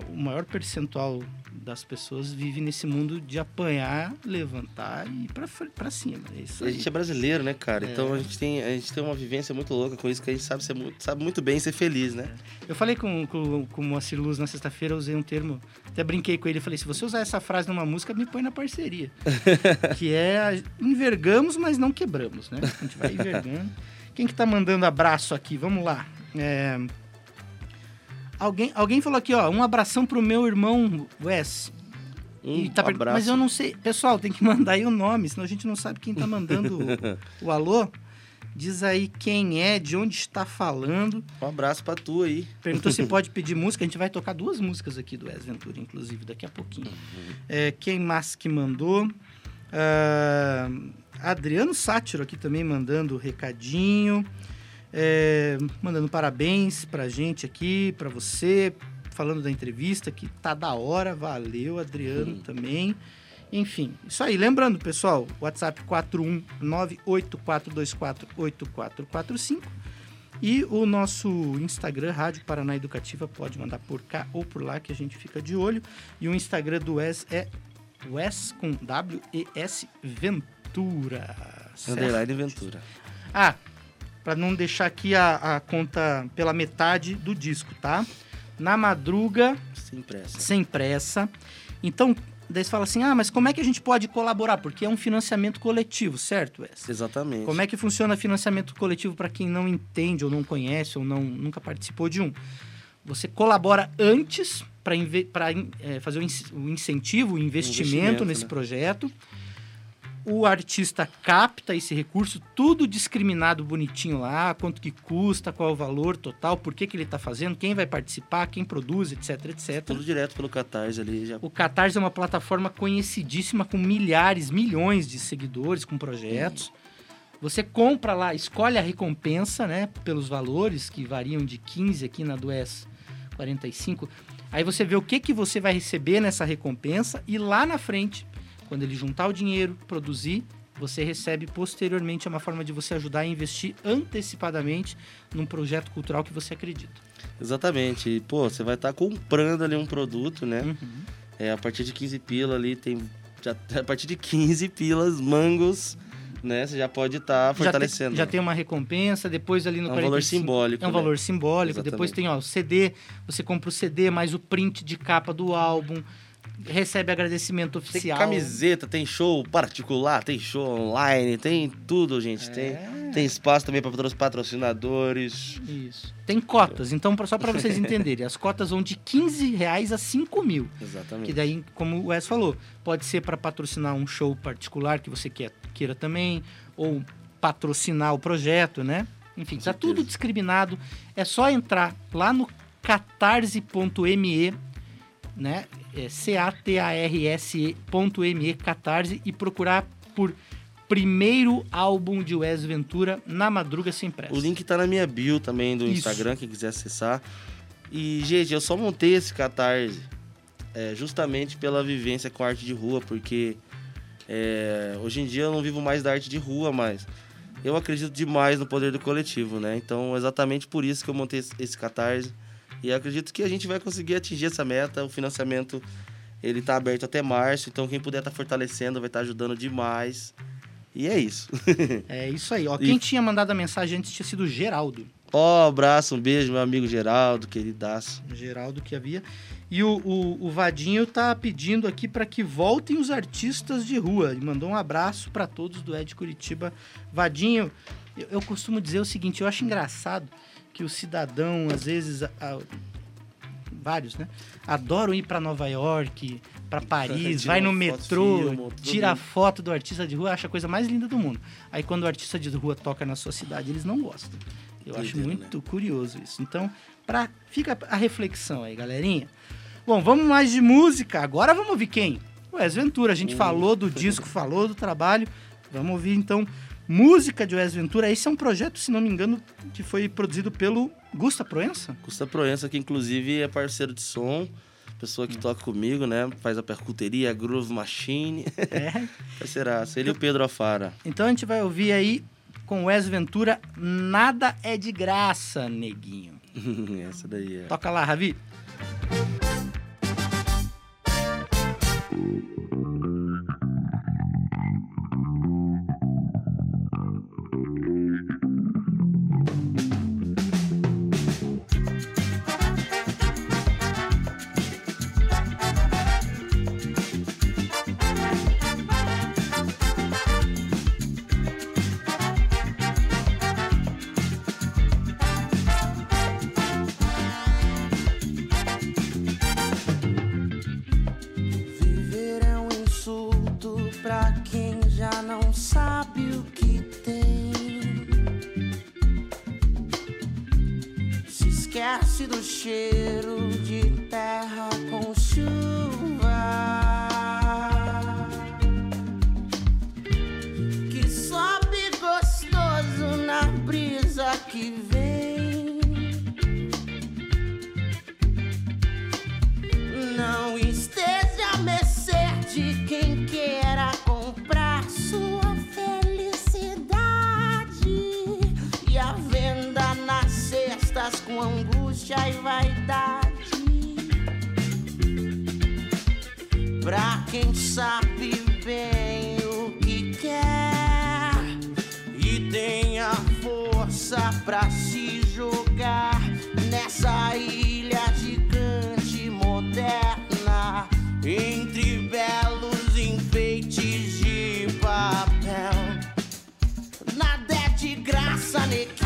O maior percentual das pessoas vive nesse mundo de apanhar, levantar e ir pra, cima. É A gente é brasileiro, né, cara? Então a gente, tem, a gente tem uma vivência muito louca com isso que a gente sabe, ser muito, sabe muito bem ser feliz, né? Eu falei com, com, com o Moacir Luz na sexta-feira, usei um termo, até brinquei com ele, falei, se você usar essa frase numa música, me põe na parceria. [LAUGHS] que é, envergamos, mas não quebramos, né? A gente vai envergando. Quem que tá mandando abraço aqui? Vamos lá. É, Alguém, alguém falou aqui, ó, um abração pro meu irmão Wes. Um E tá per-. Mas eu não sei. Pessoal, tem que [LAUGHS] mandar aí o nome, senão a gente não sabe quem tá mandando o, o alô. Diz aí quem é, de onde está falando. Um abraço pra tu aí. Perguntou se pode pedir música. A gente vai tocar duas músicas aqui do Wes Ventura, inclusive, daqui a pouquinho. É, quem mais que mandou? Ah, Adriano Sátiro aqui também mandando recadinho. É, mandando parabéns pra gente aqui, pra você. Falando da entrevista, que tá da hora. Valeu, Adriano, Hum. também. Enfim, isso aí. Lembrando, pessoal, WhatsApp 41984248445. E o nosso Instagram, Rádio Paraná Educativa, pode mandar por cá ou por lá que a gente fica de olho. E o Instagram do Wes é Wes com W-E-S Ventura. certo? Underline Ventura. Ah, para não deixar aqui a, a conta pela metade do disco, tá? Na madruga, Sem pressa. sem pressa. Então, daí você fala assim: ah, mas como é que a gente pode colaborar? Porque é um financiamento coletivo, certo, Wes? Exatamente. Como é que funciona financiamento coletivo para quem não entende ou não conhece ou não nunca participou de um? Você colabora antes para fazer o, in- o incentivo, o investimento, Investimento, nesse né? projeto. O artista capta esse recurso, tudo discriminado bonitinho lá, quanto que custa, qual é o valor total, por que, que ele está fazendo, quem vai participar, quem produz, etc, etc. Tudo direto pelo Catarse ali. Já... O Catarse é uma plataforma conhecidíssima com milhares, milhões de seguidores, com projetos. Você compra lá, escolhe a recompensa, né? Pelos valores que variam de 15 aqui na do S 45. Aí você vê o que, que você vai receber nessa recompensa e lá na frente, quando ele juntar o dinheiro, produzir, você recebe posteriormente é uma forma de você ajudar a investir antecipadamente num projeto cultural que você acredita. Exatamente. E, pô, você vai estar comprando ali um produto, né? Uhum. É, a partir de 15 pila ali tem. Já, [LAUGHS] a partir de 15 pilas, mangos, né? Você já pode estar Já tem- fortalecendo. Já tem, uma recompensa, depois ali no É um valor 45, simbólico. É um né? valor simbólico. Exatamente. Depois tem ó, o CD, você compra o CD, mais o print de capa do álbum, recebe agradecimento Tem oficial. camiseta, tem show particular, tem show online, tem tudo, gente. É. Tem, tem espaço também para os patrocinadores. Isso. Tem cotas, então só para vocês [LAUGHS] entenderem, as cotas vão de 15 reais a 5 mil. Exatamente. Que daí, como o Wes falou, pode ser para patrocinar um show particular que você quer, queira também, ou patrocinar o projeto, né? Enfim, tá certeza. tudo discriminado. É só entrar lá no catarse.me, né? É C-A-T-A-R-S-E.me, catarse, e procurar por primeiro álbum de Wes Ventura na Madruga Sem Pressa. O link tá na minha bio também do Isso. Instagram, quem quiser acessar. E, gente, eu só montei esse catarse é, justamente pela vivência com arte de rua, porque é, hoje em dia eu não vivo mais da arte de rua, mas eu acredito demais no poder do coletivo, né? Então, exatamente por isso que eu montei esse catarse. E acredito que a gente vai conseguir atingir essa meta. O financiamento ele tá aberto até março, então quem puder estar fortalecendo vai estar ajudando demais. E é isso. [LAUGHS] É isso aí. Ó, E- quem tinha mandado a mensagem antes tinha sido o Geraldo. Ó, abraço, um beijo, meu amigo Geraldo, queridaço. Geraldo que havia. E o, o, o Vadinho tá pedindo aqui para que voltem os artistas de rua. Ele mandou um abraço para todos do Ed Curitiba. Vadinho, eu, eu costumo dizer o seguinte: eu acho engraçado que o cidadão, às vezes, a- a- vários, né? Adoram ir para Nova York, para Paris, vai no metrô, tira foto do artista de rua, acha a coisa mais linda do mundo. Aí quando o artista de rua toca na sua cidade, eles não gostam. Eu acho Doideira, muito curioso isso. Então, pra, fica a reflexão aí, galerinha. Bom, vamos mais de música. Agora vamos ouvir quem? O Wes Ventura. A gente Uh. falou do disco, falou do trabalho. Vamos ouvir então música de Wes Ventura. Esse é um projeto, se não me engano, que foi produzido pelo Gusta Proença. Custa Proença, que inclusive é parceiro de som, pessoa Hum. que toca comigo, né? Faz a percuteria, a Groove Machine. É. [LAUGHS] Parceiraço. Ele e o Pedro Afara. Então a gente vai ouvir aí com Wes Ventura, Nada é de graça, neguinho. [LAUGHS] Essa daí é. Toca lá, Ravi. Graça,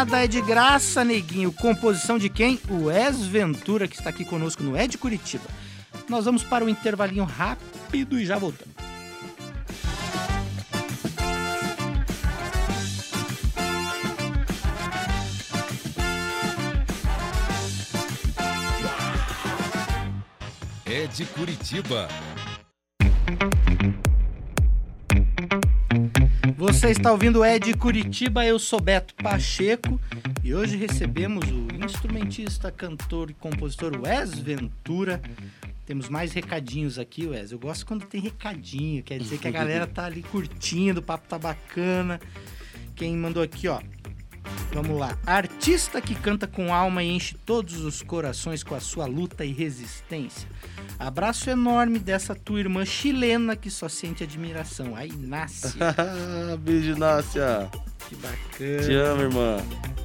nada é de graça, neguinho. Composição de quem? O Wes Ventura, que está aqui conosco no de Curitiba. Nós vamos para o intervalinho rápido e já voltamos. De Curitiba. Você está ouvindo É de Curitiba, eu sou Beto Pacheco e hoje recebemos o instrumentista, cantor e compositor Wes Ventura. Temos mais recadinhos aqui, Wes. Eu gosto quando tem recadinho, quer dizer que a galera tá ali curtindo, o papo tá bacana. Quem mandou aqui, ó. Vamos lá. Artista que canta com alma e enche todos os corações com a sua luta e resistência. Abraço enorme dessa tua irmã chilena que só sente admiração. A Inácia. [LAUGHS] Beijo, Nácia. que bacana. Te amo, irmã.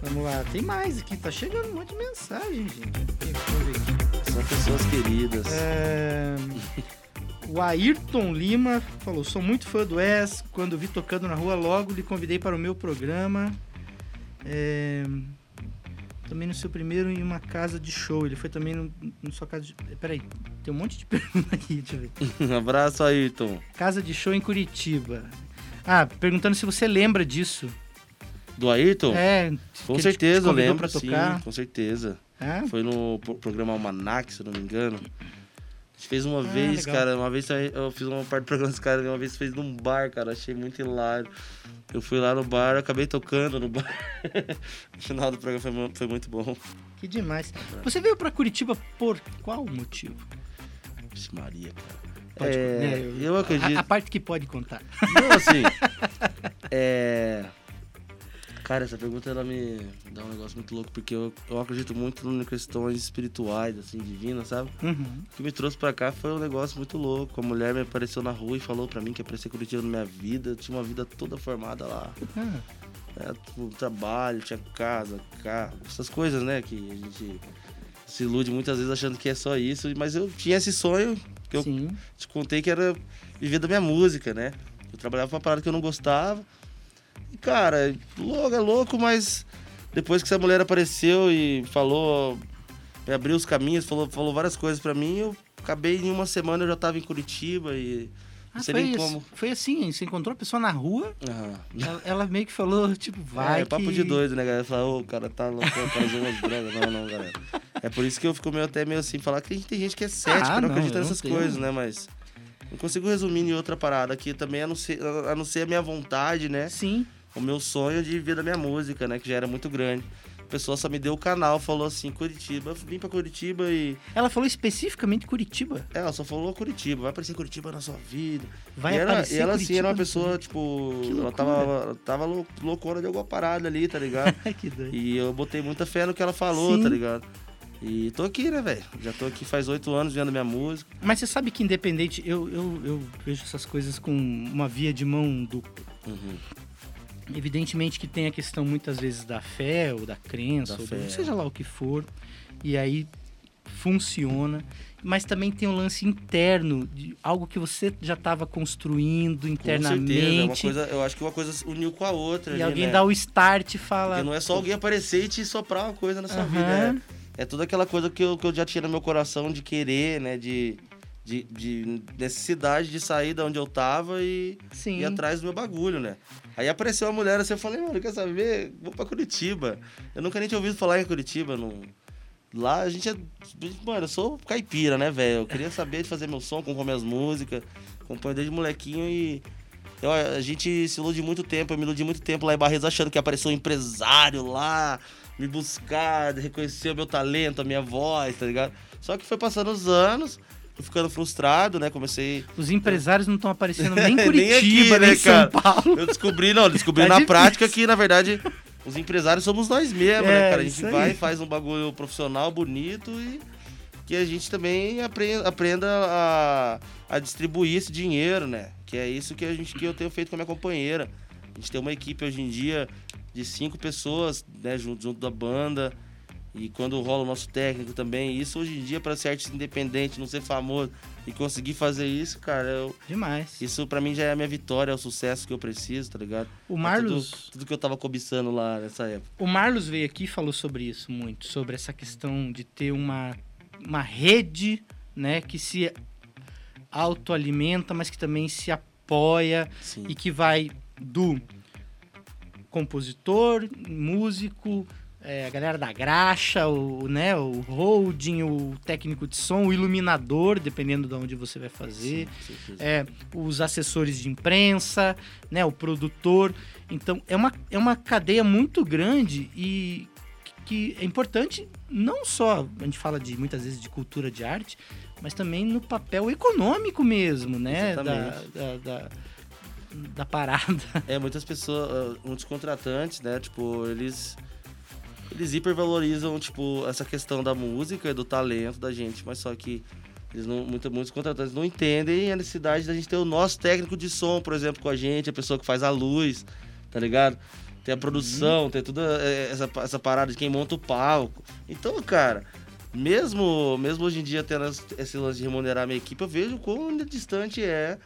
Vamos lá, tem mais aqui, tá chegando um monte de mensagem, gente. São pessoas queridas. É, O Ayrton Lima falou: sou muito fã do Wes. Quando vi tocando na rua, logo lhe convidei para o meu programa. É, Também no seu primeiro em uma casa de show. Ele foi também no, no sua casa de. Peraí, tem um monte de [LAUGHS] pergunta aqui, deixa eu ver. [LAUGHS] Um abraço, Ayrton. Casa de show em Curitiba. Ah, perguntando se você lembra disso. Do Ayrton? É, com certeza, eu lembro. pra sim, tocar. com certeza. É? Foi no pro- programa Almanac, se eu não me engano. Gente fez uma Ah, vez, legal. cara. Uma vez eu fiz uma parte do programa dos caras, uma vez fez num bar, cara. Achei muito hilário. Eu fui lá no bar, acabei tocando no bar. [LAUGHS] no final do programa foi, foi muito bom. Que demais. Você veio pra Curitiba por qual motivo? Vixe, Maria, cara. Pode- É, né, eu acredito. A, a parte que pode contar. Não, assim. [LAUGHS] é. Cara, essa pergunta ela me dá um negócio muito louco, porque eu, eu acredito muito em questões espirituais, assim, divinas, sabe? Uhum. O que me trouxe pra cá foi um negócio muito louco. A mulher me apareceu na rua e falou pra mim que ia aparecer Curitiba na minha vida. Eu tinha uma vida toda formada lá. Ah, É, tipo, trabalho, tinha casa, carro, essas coisas, né? Que a gente se ilude muitas vezes achando que é só isso. Mas eu tinha esse sonho que eu sim. te contei que era viver da minha música, né? Eu trabalhava pra uma parada que eu não gostava. Cara, louco, é louco, mas depois que essa mulher apareceu e falou, me abriu os caminhos, falou, falou várias coisas pra mim, eu acabei em uma semana eu já tava em Curitiba e Ah, não sei foi, como. foi assim, você encontrou a pessoa na rua, Ah, ela, ela meio que falou, tipo, vai é, é papo que... de doido, né, galera? Fala, ô, o cara tá louco, tá usando umas drogas. Não, não, galera. É por isso que eu fico meio até meio assim, falar que tem, tem gente que é cética, Ah, não, não, acredita não nessas coisas, né? Mas não consigo resumir em outra parada aqui também, a não ser a, não ser a minha vontade, né? Sim, O meu sonho de viver da minha música, né? Que já era muito grande. A pessoa só me deu o canal, falou assim, Curitiba. Eu vim pra Curitiba e. ela falou especificamente Curitiba. É, ela só falou Curitiba, vai aparecer Curitiba na sua vida. Vai e, era, aparecer e ela, Curitiba assim, era uma pessoa, tipo. Ela loucura. tava, ela tava lou- loucona de alguma parada ali, tá ligado? Ai, [LAUGHS] que doido. E eu botei muita fé no que ela falou, Sim. tá ligado? E tô aqui, né, velho? Já tô aqui faz oito anos vendo minha música. Mas você sabe que independente, eu, eu, eu vejo essas coisas com uma via de mão dupla. Uhum. Evidentemente que tem a questão muitas vezes da fé ou da crença, Da ou do, seja lá o que for, e aí funciona. Mas também tem o lance interno, de algo que você já estava construindo Com internamente. certeza. É uma coisa, eu acho que uma coisa uniu com a outra. e ali, alguém né? dá o start e fala. Porque não é só alguém aparecer e te soprar uma coisa na sua Aham. vida. É, é toda aquela coisa que eu, que eu já tinha no meu coração de querer, né? De, de, de necessidade de sair da onde eu tava e Sim. ir atrás do meu bagulho, né? Aí apareceu uma mulher assim, eu falei, mano, quer saber? Vou pra Curitiba. Eu nunca nem tinha ouvido falar em Curitiba. Não... Lá a gente é. Mano, eu sou caipira, né, velho? Eu queria saber de fazer meu som, compor minhas músicas. Acompanho desde molequinho e. Eu, a gente se ilude muito tempo, eu me iludi muito tempo lá em Barretos achando que apareceu um empresário lá, me buscar, reconhecer o meu talento, a minha voz, tá ligado? Só que foi passando os anos, fui ficando frustrado, né? Comecei. Os empresários não estão aparecendo nem em [LAUGHS] Nem Curitiba, aqui, nem, né, em São cara? Paulo. Eu descobri, não, descobri Tá na difícil. prática que, na [LAUGHS] verdade, os empresários somos nós mesmos, É, né, cara? A gente aí. vai, faz um bagulho profissional, bonito e que a gente também aprenda, aprenda a, a distribuir esse dinheiro, né? Que é isso que, a gente, que eu tenho feito com a minha companheira. A gente tem uma equipe hoje em dia de cinco pessoas, né, junto, junto da banda. E quando rola o nosso técnico também, isso hoje em dia, para ser artista independente, não ser famoso e conseguir fazer isso, cara, eu, Demais. isso para mim já é a minha vitória, é o sucesso que eu preciso, tá ligado? O É Marlos, Tudo, tudo que eu tava cobiçando lá nessa época. o Marlos veio aqui e falou sobre isso muito, sobre essa questão de ter uma, uma rede, né, que se autoalimenta, mas que também se apoia Sim. e que vai do compositor, músico, é, a galera da graxa, o, né, o holding, o técnico de som, o iluminador, dependendo de onde você vai fazer, Sim, é, os assessores de imprensa, né, o produtor. Então, é uma, é uma cadeia muito grande e que é importante não só, a gente fala de muitas vezes de cultura de arte, mas também no papel econômico mesmo, né, da, Exatamente. da, da, da parada. É, muitas pessoas, ah, muitos contratantes, né, tipo, eles eles hipervalorizam, tipo, essa questão da música e do talento da gente, mas só que eles não, muita- muitos contratantes não entendem a necessidade da gente ter o nosso técnico de som, por exemplo, com a gente, a pessoa que faz a luz, tá ligado? Tem a produção, tem toda eh, essa, essa parada de quem monta o palco. Então, cara, mesmo, mesmo hoje em dia tendo esse lance de remunerar a minha equipe, eu vejo o quão distante é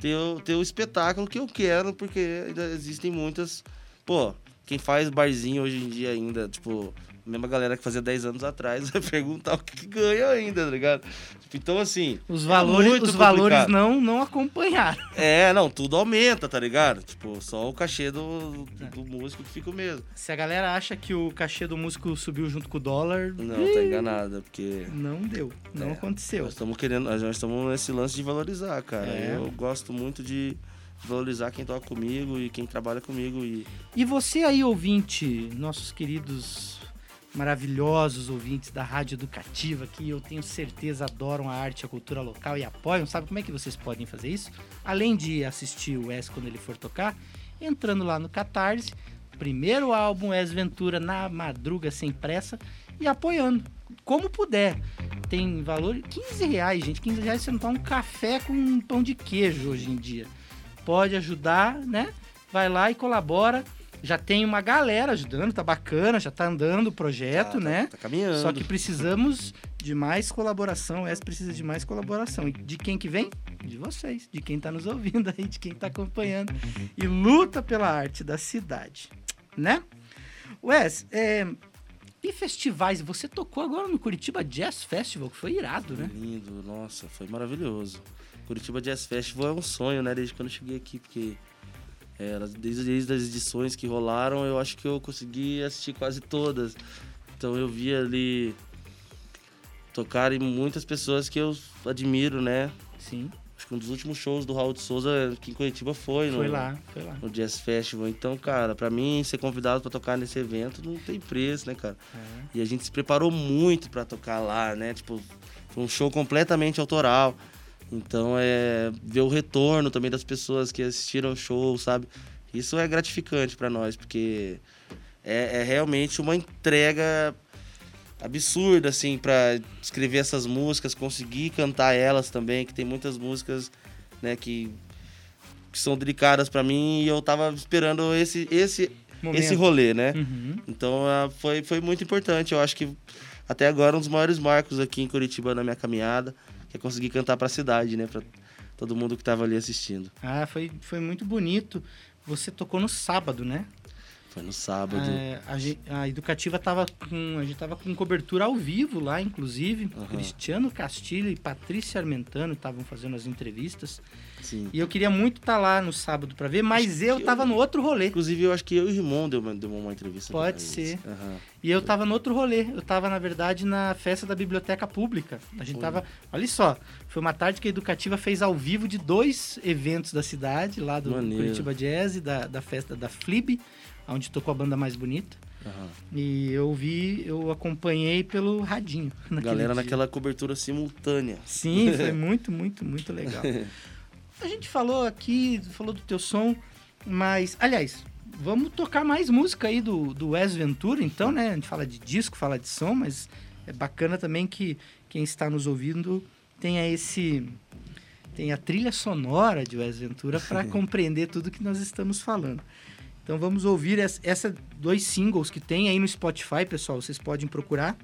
ter, o- ter o espetáculo que eu quero, porque ainda existem muitas. Pô, quem faz barzinho hoje em dia ainda, tipo, a mesma galera que fazia 10 anos atrás [LAUGHS] vai perguntar o que, que ganha ainda, tá ligado? Tipo, então, assim. Os é valores, muito os valores não, não acompanharam. [LAUGHS] É, não, tudo aumenta, tá ligado? Tipo, só o cachê do, do músico que fica o mesmo. Se a galera acha que o cachê do músico subiu junto com o dólar, Não, tá enganada, porque. não deu, não É, aconteceu. Nós estamos querendo, nós estamos nesse lance de valorizar, cara. É. Eu gosto muito de valorizar quem toca comigo e quem trabalha comigo e E você aí, ouvinte, nossos queridos maravilhosos ouvintes da Rádio Educativa, que eu tenho certeza adoram a arte e a cultura local e apoiam, sabe como é que vocês podem fazer isso? Além de assistir o Wes quando ele for tocar, entrando lá no Catarse, primeiro álbum Wes Ventura na madruga sem pressa e apoiando, como puder. Tem valor 15 reais, gente. 15 reais você não toma um café com um pão de queijo hoje em dia. Pode ajudar, né? Vai lá e colabora. Já tem uma galera ajudando, tá bacana, já tá andando o projeto, tá, né? Tá, tá caminhando. Só que precisamos de mais colaboração. O S precisa de mais colaboração. E de quem que vem? De vocês, de quem tá nos ouvindo aí, de quem tá acompanhando e luta pela arte da cidade, né? Wes, é, e festivais? Você tocou agora no Curitiba Jazz Festival, que foi irado, né? Lindo, nossa, foi maravilhoso. Curitiba Jazz Festival é um sonho, né? Desde quando eu cheguei aqui, porque é, desde, desde as edições que rolaram, eu acho que eu consegui assistir quase todas. Então eu vi ali tocarem muitas pessoas que eu admiro, né? Sim, Acho que um dos últimos shows do Raul de Souza aqui em Curitiba foi, foi no, lá, foi lá. no Jazz Festival. Então, cara, pra mim ser convidado pra tocar nesse evento não tem preço, né, cara? É. E a gente se preparou muito pra tocar lá, né? Tipo, foi um show completamente autoral. Então, é ver o retorno também das pessoas que assistiram o show, sabe? Isso é gratificante pra nós, porque é, é realmente uma entrega absurda, assim, pra escrever essas músicas, conseguir cantar elas também, que tem muitas músicas, né, que, que são delicadas pra mim e eu tava esperando esse, esse, Momento. esse rolê, né? Uhum. Então foi, foi muito importante. Eu acho que até agora um dos maiores marcos aqui em Curitiba na minha caminhada, é conseguir cantar pra cidade, né? Pra todo mundo que tava ali assistindo. Ah, foi, foi muito bonito. Você tocou no sábado, né? Foi no sábado. É, a, a Educativa tava com. A gente tava com cobertura ao vivo lá, inclusive. Aham. Cristiano Castilho e Patrícia Armentano estavam fazendo as entrevistas. Sim. E eu queria muito estar lá no sábado para ver, mas eu que tava eu- no outro rolê. Inclusive, eu acho que eu e o Rimon deu uma, deu uma entrevista. Pode ser. Aham. E eu tava no outro rolê. Eu tava, na verdade, na festa da Biblioteca Pública. A gente Foi. tava. Olha só, foi uma tarde que a Educativa fez ao vivo de dois eventos da cidade, lá do Maneiro. Curitiba Jazz e da, da festa da Flib, onde tocou a banda mais bonita. Aham. E eu vi, eu acompanhei pelo radinho. [LAUGHS] Galera dia. naquela cobertura simultânea. Sim, [LAUGHS] foi muito, muito, muito legal. A gente falou aqui, falou do teu som, mas, aliás, vamos tocar mais música aí do, do Wes Ventura, então, né? A gente fala de disco, fala de som, mas é bacana também que quem está nos ouvindo tenha esse tem a trilha sonora de Wes Ventura para [LAUGHS] compreender tudo que nós estamos falando. Então vamos ouvir essa dois singles que tem aí no Spotify, pessoal. Vocês podem procurar.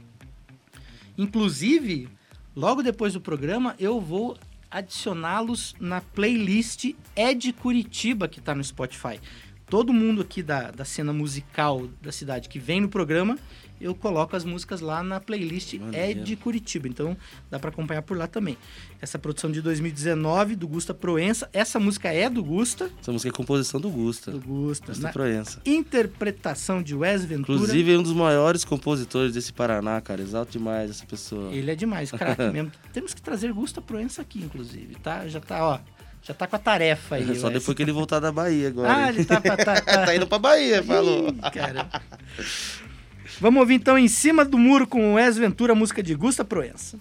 Inclusive, logo depois do programa, eu vou adicioná-los na playlist Ed Curitiba que está no Spotify. Todo mundo aqui da, da cena musical da cidade que vem no programa, eu coloco as músicas lá na playlist Maneiro. Ed Curitiba. Então dá para acompanhar por lá também. Essa produção de 2019 do Gusta Proença. Essa música é do Gusta. Essa música é composição do Gusta. Do Gusta. Gusta Na Proença. interpretação de Wes Ventura. Inclusive, é um dos maiores compositores desse Paraná, cara. Exalto demais essa pessoa. Ele é demais, craque [LAUGHS] mesmo. Temos que trazer Gusta Proença aqui, inclusive, tá? Já tá, ó. Já tá com a tarefa aí. Só Wes. depois que ele voltar da Bahia agora. Ah, ele tá, pra- tá, tá. tá indo pra Bahia, [LAUGHS] falou. Ih, cara. Vamos ouvir então em cima do muro com Wes Ventura, música de Gusta Proença.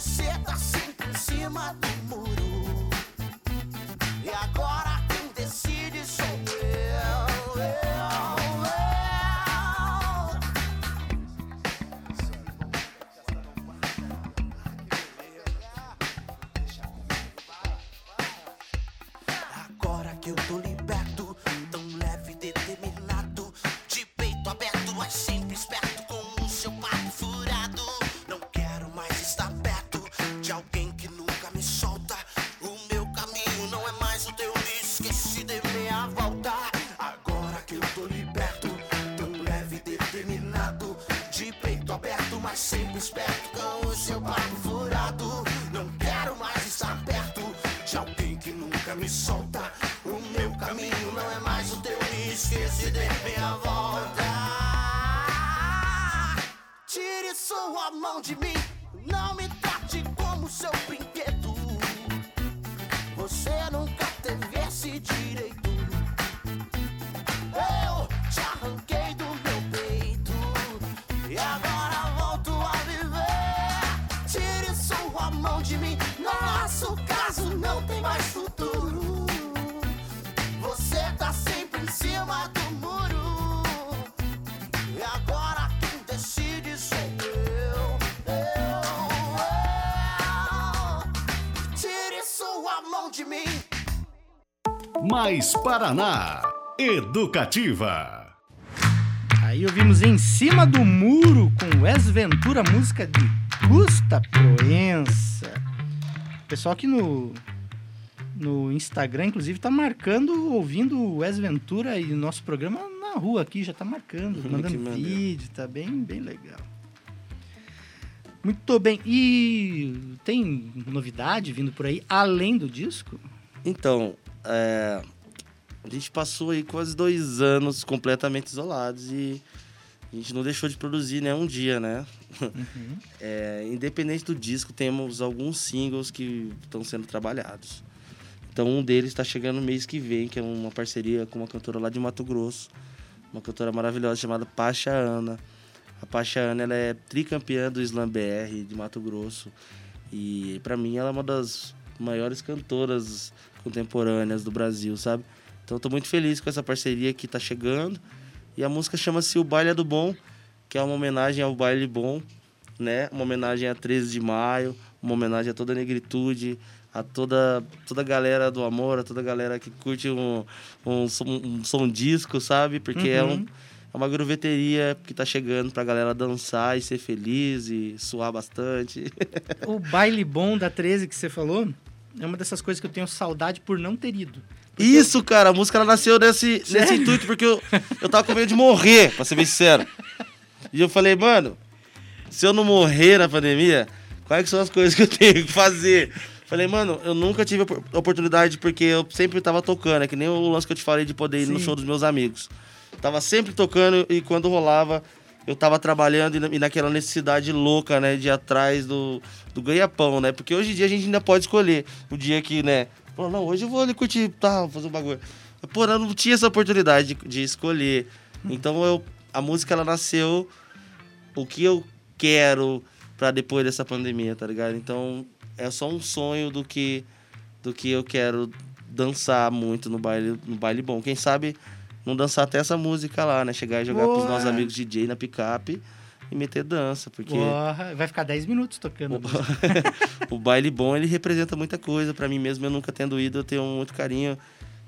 Você tá sempre em cima do Mais Paraná. Educativa. Aí ouvimos em cima do muro com Wes Ventura, música de Gusta Proença. Pessoal aqui no, no Instagram, inclusive, tá marcando, ouvindo o Wes Ventura e nosso programa na rua aqui, já tá marcando, [LAUGHS] Que mandando vídeo, tá bem, bem legal. Muito bem. E tem novidade vindo por aí, além do disco? Então, é, a gente passou aí quase dois anos completamente isolados e a gente não deixou de produzir, né? Um dia, né? [LAUGHS] É, independente do disco, temos alguns singles que estão sendo trabalhados. Então, um deles está chegando no mês que vem, que é uma parceria com uma cantora lá de Mato Grosso, uma cantora maravilhosa chamada Pacha Ana. A Pacha Ana ela é tricampeã do Slam BR de Mato Grosso e para mim ela é uma das maiores cantoras contemporâneas do Brasil, sabe? Então eu tô muito feliz com essa parceria que tá chegando. E a música chama-se O Baile é do Bom. que é uma homenagem ao baile bom, né? Uma homenagem a 13 de maio, uma homenagem a toda a negritude, a toda, toda a galera do amor, a toda a galera que curte um, um, som, um som disco, sabe? Porque é, um, Uhum. é uma gruveteria que tá chegando pra galera dançar e ser feliz e suar bastante. [LAUGHS] O baile bom da 13 que você falou é uma dessas coisas que eu tenho saudade por não ter ido. Isso, cara, a música ela nasceu nesse, nesse intuito, porque eu, eu tava com medo de morrer, pra ser bem sincero. E eu falei, mano, se eu não morrer na pandemia, quais são as coisas que eu tenho que fazer? Falei, mano, eu nunca tive opor- oportunidade porque eu sempre tava tocando, é que nem o lance que eu te falei de poder ir no Sim. show dos meus amigos. Tava sempre tocando e quando rolava, eu tava trabalhando e, e naquela necessidade louca, né, de ir atrás do, do ganha-pão, né? Porque hoje em dia a gente ainda pode escolher o dia que, né, pô, não, hoje eu vou ali curtir, tá, fazer um bagulho. Pô, eu não tinha essa oportunidade de, de escolher. Então eu, a música ela nasceu o que eu quero pra depois dessa pandemia, tá ligado? Então é só um sonho do que do que eu quero dançar muito no baile, no baile bom. Quem sabe não dançar até essa música lá, né? Chegar e jogar pros Boa! nossos amigos DJ na picape e meter dança, porque Porra, vai ficar 10 minutos tocando. [LAUGHS] o baile bom ele representa muita coisa para mim mesmo eu nunca tendo ido eu tenho muito carinho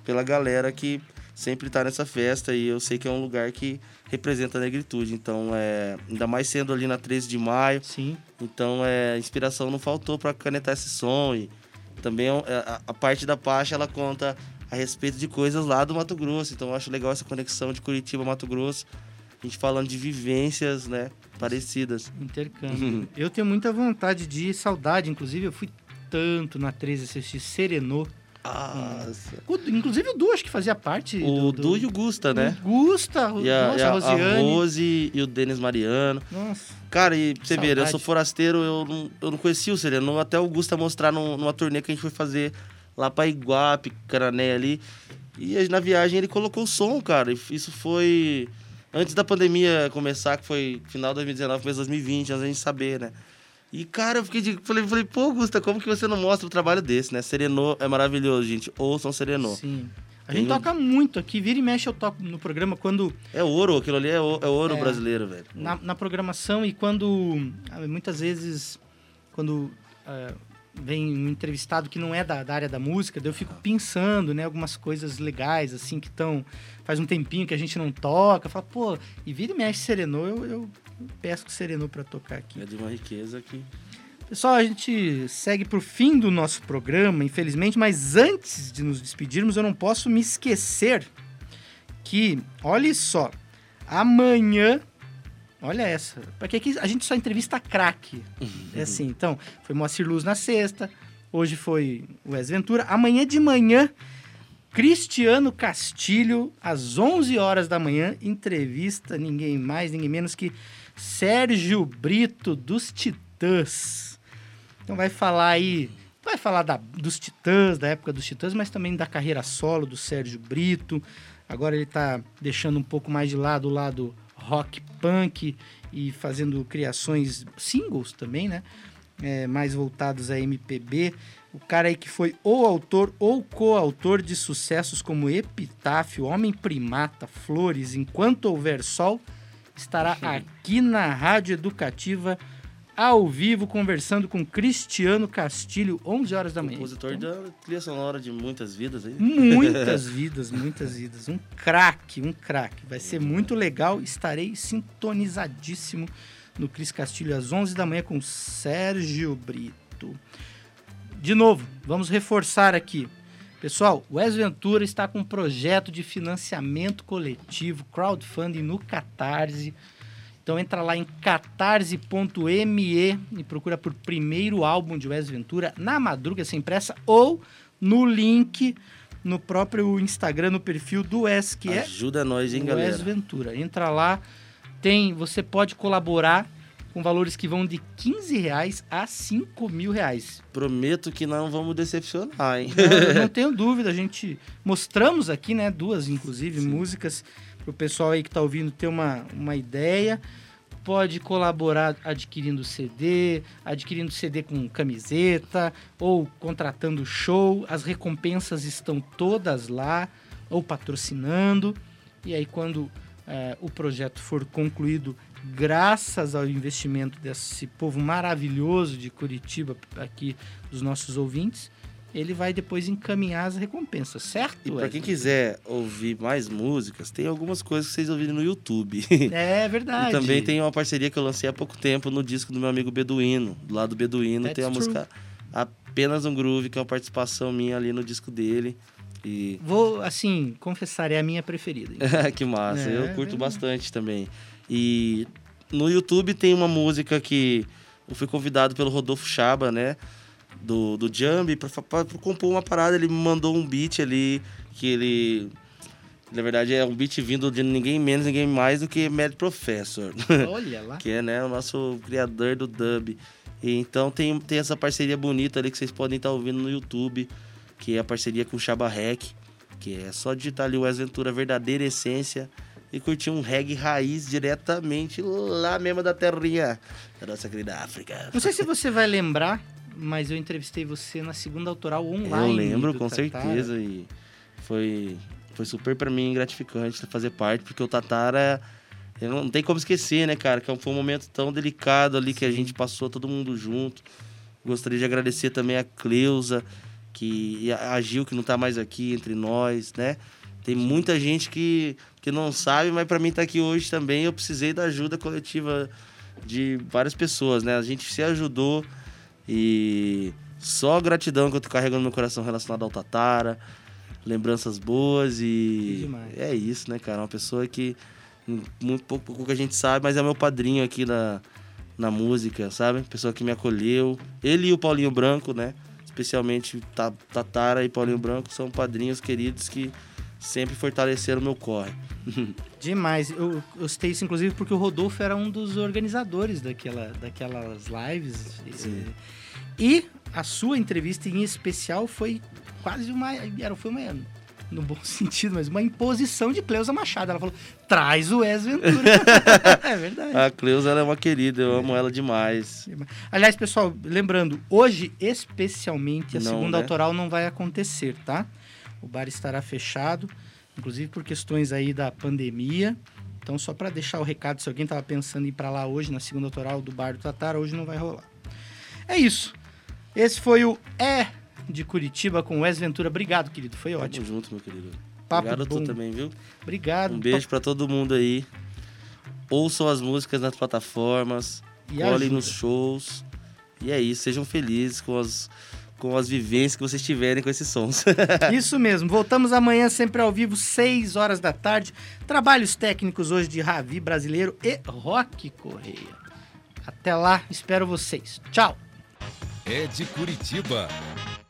pela galera que sempre tá nessa festa e eu sei que é um lugar que representa a negritude então é ainda mais sendo ali na 13 de maio Sim. então é inspiração não faltou para canetar esse som e também é é, a, a parte da Pacha ela conta a respeito de coisas lá do Mato Grosso então eu acho legal essa conexão de Curitiba Mato Grosso a gente falando de vivências né parecidas Intercâmbio. eu tenho muita vontade de ir, saudade. Inclusive, eu fui tanto na 13 assistir Serenô. Nossa. Inclusive o Du, acho que fazia parte. O do, Du e o Gusta, né? O Gusta, o, E a, nossa, a a, a Rosiane. Rose e o Denis Mariano. Nossa. Cara, e pra você ver, eu Saudade. sou forasteiro, eu não, eu não conhecia o Sereno. Até o Gusta mostrar num- numa turnê que a gente foi fazer lá pra Iguape, Carané ali. E na viagem ele colocou o som, cara. Isso foi antes da pandemia começar, que foi final de 2019, começo de 2020, antes da gente saber, né? E, cara, eu fiquei de, falei, falei, pô, Gusta, como que você não mostra um trabalho desse, né? Serenô é maravilhoso, gente. Ouçam Serenô. Sim. A gente toca muito aqui, vira e mexe eu toco no programa quando É ouro, aquilo ali é, o- é ouro É. brasileiro, velho. na, na programação e quando ah, muitas vezes quando ah, vem um entrevistado que não é da, da área da música, eu fico pensando, né, algumas coisas legais assim que estão faz um tempinho que a gente não toca, fala, pô, e vira e mexe Serenô, eu, eu peço Serenô para tocar aqui. É de uma riqueza que. Pessoal, a gente segue pro fim do nosso programa, infelizmente, mas antes de nos despedirmos, eu não posso me esquecer que, olha só, amanhã, olha essa, porque aqui a gente só entrevista craque. É [LAUGHS] assim, então, foi Moacir Luz na sexta, hoje foi o Wes Ventura, amanhã de manhã, Cristiano Castilho, às 11 horas da manhã, entrevista ninguém mais, ninguém menos que Sérgio Brito dos Titãs. Então vai falar aí, vai falar da- dos Titãs, da época dos Titãs, mas também da carreira solo do Sérgio Brito. Agora ele tá deixando um pouco mais de lado o lado rock punk e fazendo criações singles também, né? É, mais voltados a MPB. O cara aí que foi ou autor ou coautor de sucessos como Epitáfio, Homem Primata, Flores, Enquanto Houver Sol, estará aqui na Rádio Educativa ao vivo conversando com Cristiano Castilho, 11 horas da manhã. Compositor Então, da trilha sonora de muitas vidas aí. Muitas [LAUGHS] vidas, muitas vidas. Um craque, um craque. Vai ser muito legal. Estarei sintonizadíssimo no Cris Castilho às 11 da manhã com Sérgio Brito. De novo, vamos reforçar aqui. Pessoal, o Wes Ventura está com um projeto de financiamento coletivo, crowdfunding no Catarse. Então entra lá em catarse.me e procura por primeiro álbum de Wes Ventura na Madruga Sem Pressa ou no link no próprio Instagram, no perfil do Wes, que é Ajuda nós, hein, o galera? Wes Ventura. Entra lá, tem, você pode colaborar com valores que vão de 15 reais a 5 mil reais. Prometo que não vamos decepcionar, hein? Não, não [LAUGHS] tenho dúvida, a gente mostramos aqui, né, duas inclusive músicas para o pessoal aí que está ouvindo ter uma, uma ideia. Pode colaborar adquirindo CD, adquirindo CD com camiseta ou contratando show. As recompensas estão todas lá ou patrocinando. E aí quando eh, o projeto for concluído, graças ao investimento desse povo maravilhoso de Curitiba, aqui dos nossos ouvintes, ele vai depois encaminhar as recompensas, certo? E pra quem quiser ouvir mais músicas, tem algumas coisas que vocês ouvirem no YouTube. [LAUGHS] É verdade. E também tem uma parceria que eu lancei há pouco tempo no disco do meu amigo Beduíno. Do lado do Beduíno That's tem a true. música Apenas um Groove, que é uma participação minha ali no disco dele. E Vou, assim, confessar, é a minha preferida. [LAUGHS] que massa, É, eu curto verdade. bastante também. E no YouTube tem uma música que eu fui convidado pelo Rodolfo Chaba, né? Do, do Jambi, pra compor uma parada. Ele me mandou um beat ali que ele. Na verdade, é um beat vindo de ninguém menos, ninguém mais do que Mad Professor. [LAUGHS] Olha lá. que é né, o nosso criador do dub. E então tem, tem essa parceria bonita ali que vocês podem estar ouvindo no YouTube, que é a parceria com o Chaba Rec, que é só digitar ali o Wes Ventura Verdadeira Essência e curtir um reggae raiz diretamente lá mesmo da terrinha da nossa querida África. Não sei se você vai lembrar, mas eu entrevistei você na segunda autoral online. Eu lembro, com Tatara. certeza, e foi, foi super pra mim gratificante fazer parte, porque o Tatara, não, não tem como esquecer, né, cara, que foi um momento tão delicado ali que a gente passou todo mundo junto. Gostaria de agradecer também a Cleusa, que, a a Gil, que não tá mais aqui entre nós, né? Tem muita gente que, que não sabe, mas pra mim tá aqui hoje também. Eu precisei da ajuda coletiva de várias pessoas, né? A gente se ajudou e só gratidão que eu tô carregando no meu coração relacionado ao Tatara, lembranças boas e é isso, né, cara? Uma pessoa que muito pouco, pouco que a gente sabe, mas é meu padrinho aqui na, na música, sabe? Pessoa que me acolheu. Ele e o Paulinho Branco, né? Especialmente Ta- Tatara e Paulinho Branco são padrinhos queridos que sempre fortaleceram o meu corre. [LAUGHS] Demais. Eu, eu citei isso, inclusive, porque o Rodolfo era um dos organizadores daquela, daquelas lives. Sim. E a sua entrevista em especial foi quase uma. Era, foi uma. No bom [LAUGHS] sentido, mas uma imposição de Cleusa Machado. Ela falou: traz o Wes Ventura. [LAUGHS] é verdade. A Cleusa ela é uma querida, eu amo ela demais. Aliás, pessoal, lembrando, hoje, especialmente, a Não, segunda né? autoral não vai acontecer, tá? O bar estará fechado, inclusive por questões aí da pandemia. Então, só para deixar o recado, se alguém tava pensando em ir para lá hoje, na segunda autoral do bar do Tatara, hoje não vai rolar. É isso. Esse foi o É de Curitiba com o Wes Ventura. Obrigado, querido. Foi Tamo ótimo. junto, meu querido. Papo Obrigado a tu bom. também, viu? Obrigado. Um beijo pra todo mundo aí. Ouçam as músicas nas plataformas, E colhem ajuda. nos shows. E é isso, sejam felizes com as, com as vivências que vocês tiverem com esses sons. [LAUGHS] Isso mesmo. Voltamos amanhã, sempre ao vivo, 6 horas da tarde. Trabalhos técnicos hoje de Ravi Brasileiro e Rock Correia. Até lá, espero vocês. Tchau. É de Curitiba.